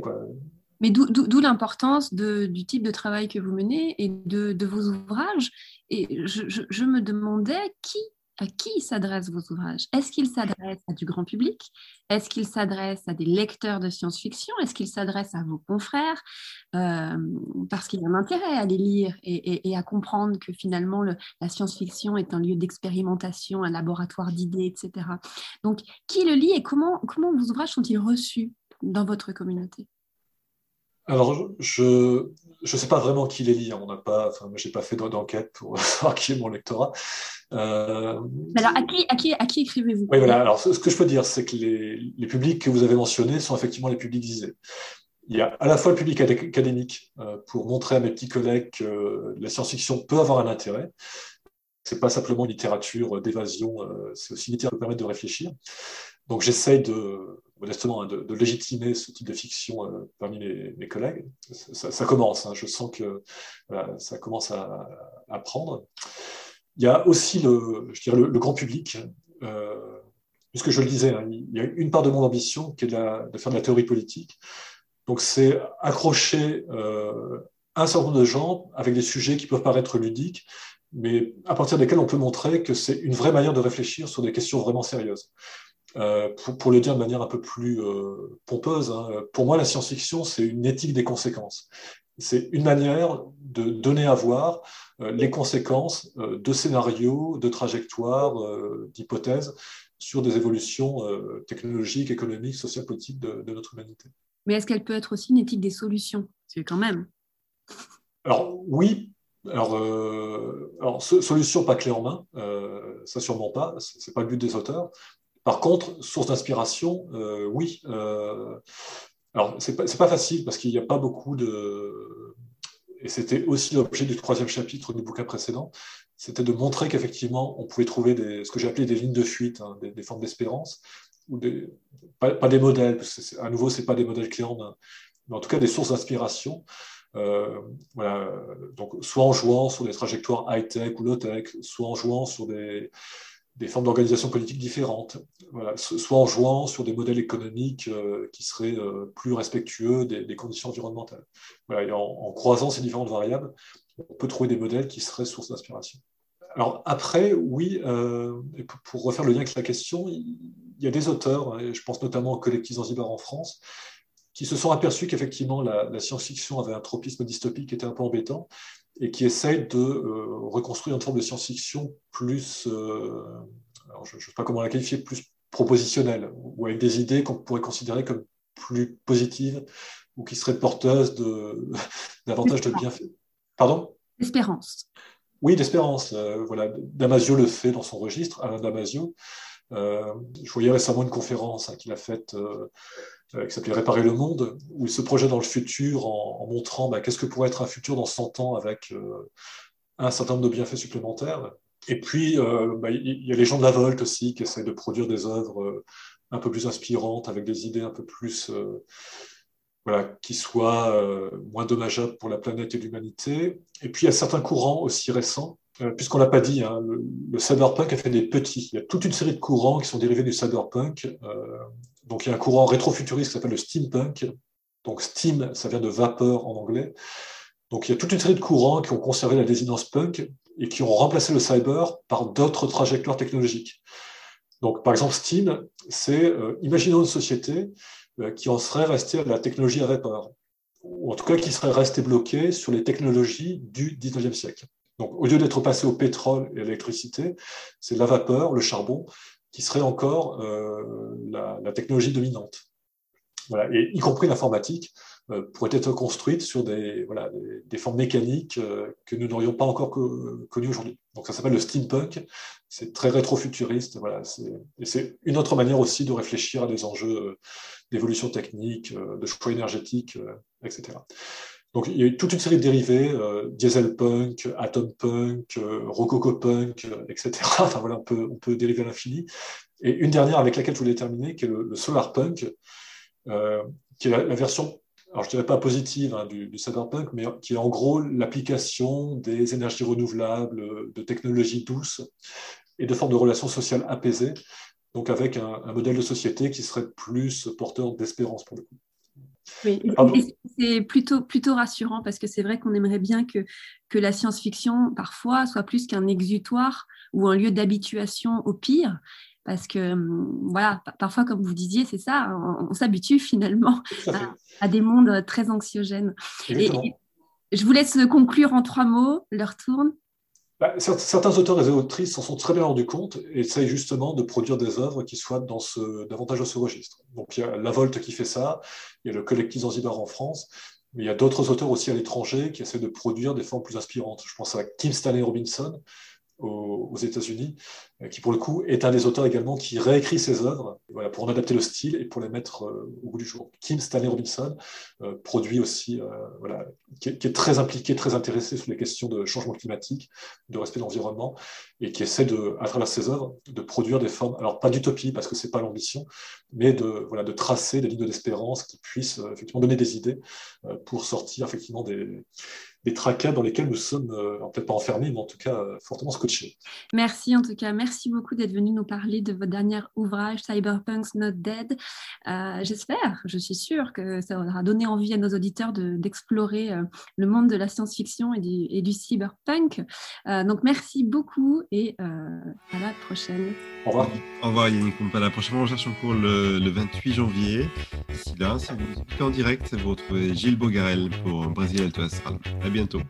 Mais d'où l'importance du type de travail que vous menez et de, vos ouvrages. Et je, me demandais qui à qui s'adressent vos ouvrages? Est-ce qu'ils s'adressent à du grand public? Est-ce qu'ils s'adressent à des lecteurs de science-fiction? Est-ce qu'ils s'adressent à vos confrères? Euh, Parce qu'il y a un intérêt à les lire et, à comprendre que finalement la science-fiction est un lieu d'expérimentation, un laboratoire d'idées, etc. Donc, qui le lit et comment, comment vos ouvrages sont-ils reçus dans votre communauté? Alors, je ne sais pas vraiment qui les lit. Hein. On n'a pas, enfin, j'ai pas fait d'enquête pour savoir qui est mon lectorat. Euh, alors, à qui, à qui, à qui écrivez-vous? Oui, voilà. Alors, ce, que je peux dire, c'est que les, les, publics que vous avez mentionnés sont effectivement les publics visés. Il y a à la fois le public académique euh, pour montrer à mes petits collègues que la science-fiction peut avoir un intérêt. C'est pas simplement une littérature d'évasion, euh, c'est aussi une littérature qui permet de réfléchir. Donc, j'essaye de, modestement, hein, de, légitimer ce type de fiction euh, parmi mes, collègues. Ça, commence, hein, je sens que ça commence à, prendre. Il y a aussi le, je dirais le, grand public, euh, puisque je le disais, hein, il y a une part de mon ambition qui est de, faire de la théorie politique. Donc c'est accrocher euh, un certain nombre de gens avec des sujets qui peuvent paraître ludiques, mais à partir desquels on peut montrer que c'est une vraie manière de réfléchir sur des questions vraiment sérieuses. Euh, pour, le dire de manière un peu plus euh, pompeuse, hein, pour moi, la science-fiction, c'est une éthique des conséquences. C'est une manière de donner à voir euh, les conséquences de scénarios, de trajectoires, d'hypothèses sur des évolutions technologiques, économiques, sociales, politiques de, notre humanité. Mais est-ce qu'elle peut être aussi une éthique des solutions? C'est quand même. Alors oui, alors, alors, solution pas clé en main, ça sûrement pas, c'est pas le but des auteurs. Par contre, source d'inspiration, euh, oui. Euh, alors, c'est pas, pas facile parce qu'il n'y a pas beaucoup de. Et c'était aussi l'objet du troisième chapitre du bouquin précédent, c'était de montrer qu'effectivement, on pouvait trouver ce que j'ai appelé des lignes de fuite, hein, des, formes d'espérance, pas, des modèles, parce que à nouveau, ce pas des modèles clés en main, mais en tout cas des sources d'inspiration. Euh, donc soit en jouant sur des trajectoires high-tech ou low-tech, soit en jouant sur des, des formes d'organisation politique différentes, voilà, soit en jouant sur des modèles économiques euh, qui seraient euh, plus respectueux des, conditions environnementales. Voilà, et en, croisant ces différentes variables, on peut trouver des modèles qui seraient source d'inspiration. Alors après, oui, euh, pour, refaire le lien avec la question, il y a des auteurs, hein, et je pense notamment au collectif Zanzibar en France, qui se sont aperçus qu'effectivement la, la science-fiction avait un tropisme dystopique qui était un peu embêtant, et qui essaye de euh, reconstruire une forme de science-fiction plus, euh, je ne sais pas comment la qualifier, plus propositionnelle, ou avec des idées qu'on pourrait considérer comme plus positives, ou qui seraient porteuses davantage de bienfaits. Pardon? D'espérance. Oui, d'espérance. Euh, voilà, Damasio le fait dans son registre, Alain Damasio. je voyais récemment une conférence hein, qu'il a faite euh, qui s'appelait Réparer le monde, où il se projette dans le futur en, montrant bah, qu'est-ce que pourrait être un futur dans 100 ans avec euh, un certain nombre de bienfaits supplémentaires. Et puis, euh, bah, il y a les gens de la Volte aussi qui essaient de produire des œuvres un peu plus inspirantes, avec des idées un peu plus, voilà, qui soient moins dommageables pour la planète et l'humanité. Et puis, il y a certains courants aussi récents, puisqu'on l'a pas dit, hein, le, cyberpunk a fait des petits. Il y a toute une série de courants qui sont dérivés du cyberpunk. Donc il y a un courant rétrofuturiste qui s'appelle le steampunk. Donc steam, ça vient de vapeur en anglais. Donc il y a toute une série de courants qui ont conservé la désinence punk et qui ont remplacé le cyber par d'autres trajectoires technologiques. Donc par exemple steam, c'est euh, imaginons une société euh, qui en serait restée à la technologie à vapeur, ou en tout cas qui serait restée bloquée sur les technologies du 19e siècle. Donc au lieu d'être passé au pétrole et à l'électricité, c'est la vapeur, le charbon, qui serait encore euh, la, technologie dominante. Voilà, et y compris l'informatique euh, pourrait être construite sur des, voilà, des, formes mécaniques euh, que nous n'aurions pas encore connues aujourd'hui. Donc ça s'appelle le steampunk, c'est très rétro-futuriste, voilà, et c'est une autre manière aussi de réfléchir à des enjeux d'évolution technique, de choix énergétiques, etc. Donc il y a eu toute une série de dérivés, euh, dieselpunk, atompunk, euh, rococopunk, euh, etc. Enfin voilà, on peut, on peut dériver à l'infini. Et une dernière avec laquelle je voulais terminer, qui est le, solarpunk, euh, qui est la, version, alors je dirais pas positive hein, du, cyberpunk, mais qui est en gros l'application des énergies renouvelables, de technologies douces et de formes de relations sociales apaisées, donc avec un, un modèle de société qui serait plus porteur d'espérance pour le coup. Oui, c'est plutôt, plutôt rassurant parce que c'est vrai qu'on aimerait bien que, que la science-fiction, parfois, soit plus qu'un exutoire ou un lieu d'habituation au pire. Parce que, hum, voilà, parfois, comme vous disiez, c'est ça, on, s'habitue finalement à, des mondes très anxiogènes. Et, je vous laisse conclure en trois mots, leur tourne. Bah, certains auteurs et autrices s'en sont très bien rendus compte et essayent justement de produire des œuvres qui soient dans ce, davantage dans ce registre. Donc il y a La Volte qui fait ça, il y a le collectif Zanzibar en France, mais il y a d'autres auteurs aussi à l'étranger qui essaient de produire des formes plus inspirantes. Je pense à Kim Stanley Robinson, aux, États-Unis, euh, qui pour le coup est un des auteurs également qui réécrit ses œuvres voilà, pour en adapter le style et pour les mettre euh, au bout du jour. Kim Stanley Robinson euh, produit aussi, voilà, qui est, très impliqué, très intéressé sur les questions de changement climatique, de respect de l'environnement, et qui essaie de, à travers ses œuvres de produire des formes, alors pas d'utopie parce que c'est pas l'ambition, mais de, voilà, de tracer des lignes d'espérance qui puissent effectivement donner des idées pour sortir effectivement des des tracas dans lesquels nous sommes, euh, peut-être pas enfermés, mais en tout cas euh, fortement scotchés. Merci en tout cas, merci beaucoup d'être venu nous parler de votre dernier ouvrage, Cyberpunk's Not Dead. Euh, j'espère, je suis sûre que ça aura donné envie à nos auditeurs d'explorer le monde de la science-fiction et du, et du cyberpunk. donc merci beaucoup et à la prochaine. Au revoir. Au revoir Yannick À La prochaine recherche en cours le, le 28 janvier. D'ici là, si vous écoutez en direct, vous retrouvez Gilles Bogarel pour Brésil Alto Astral bientôt.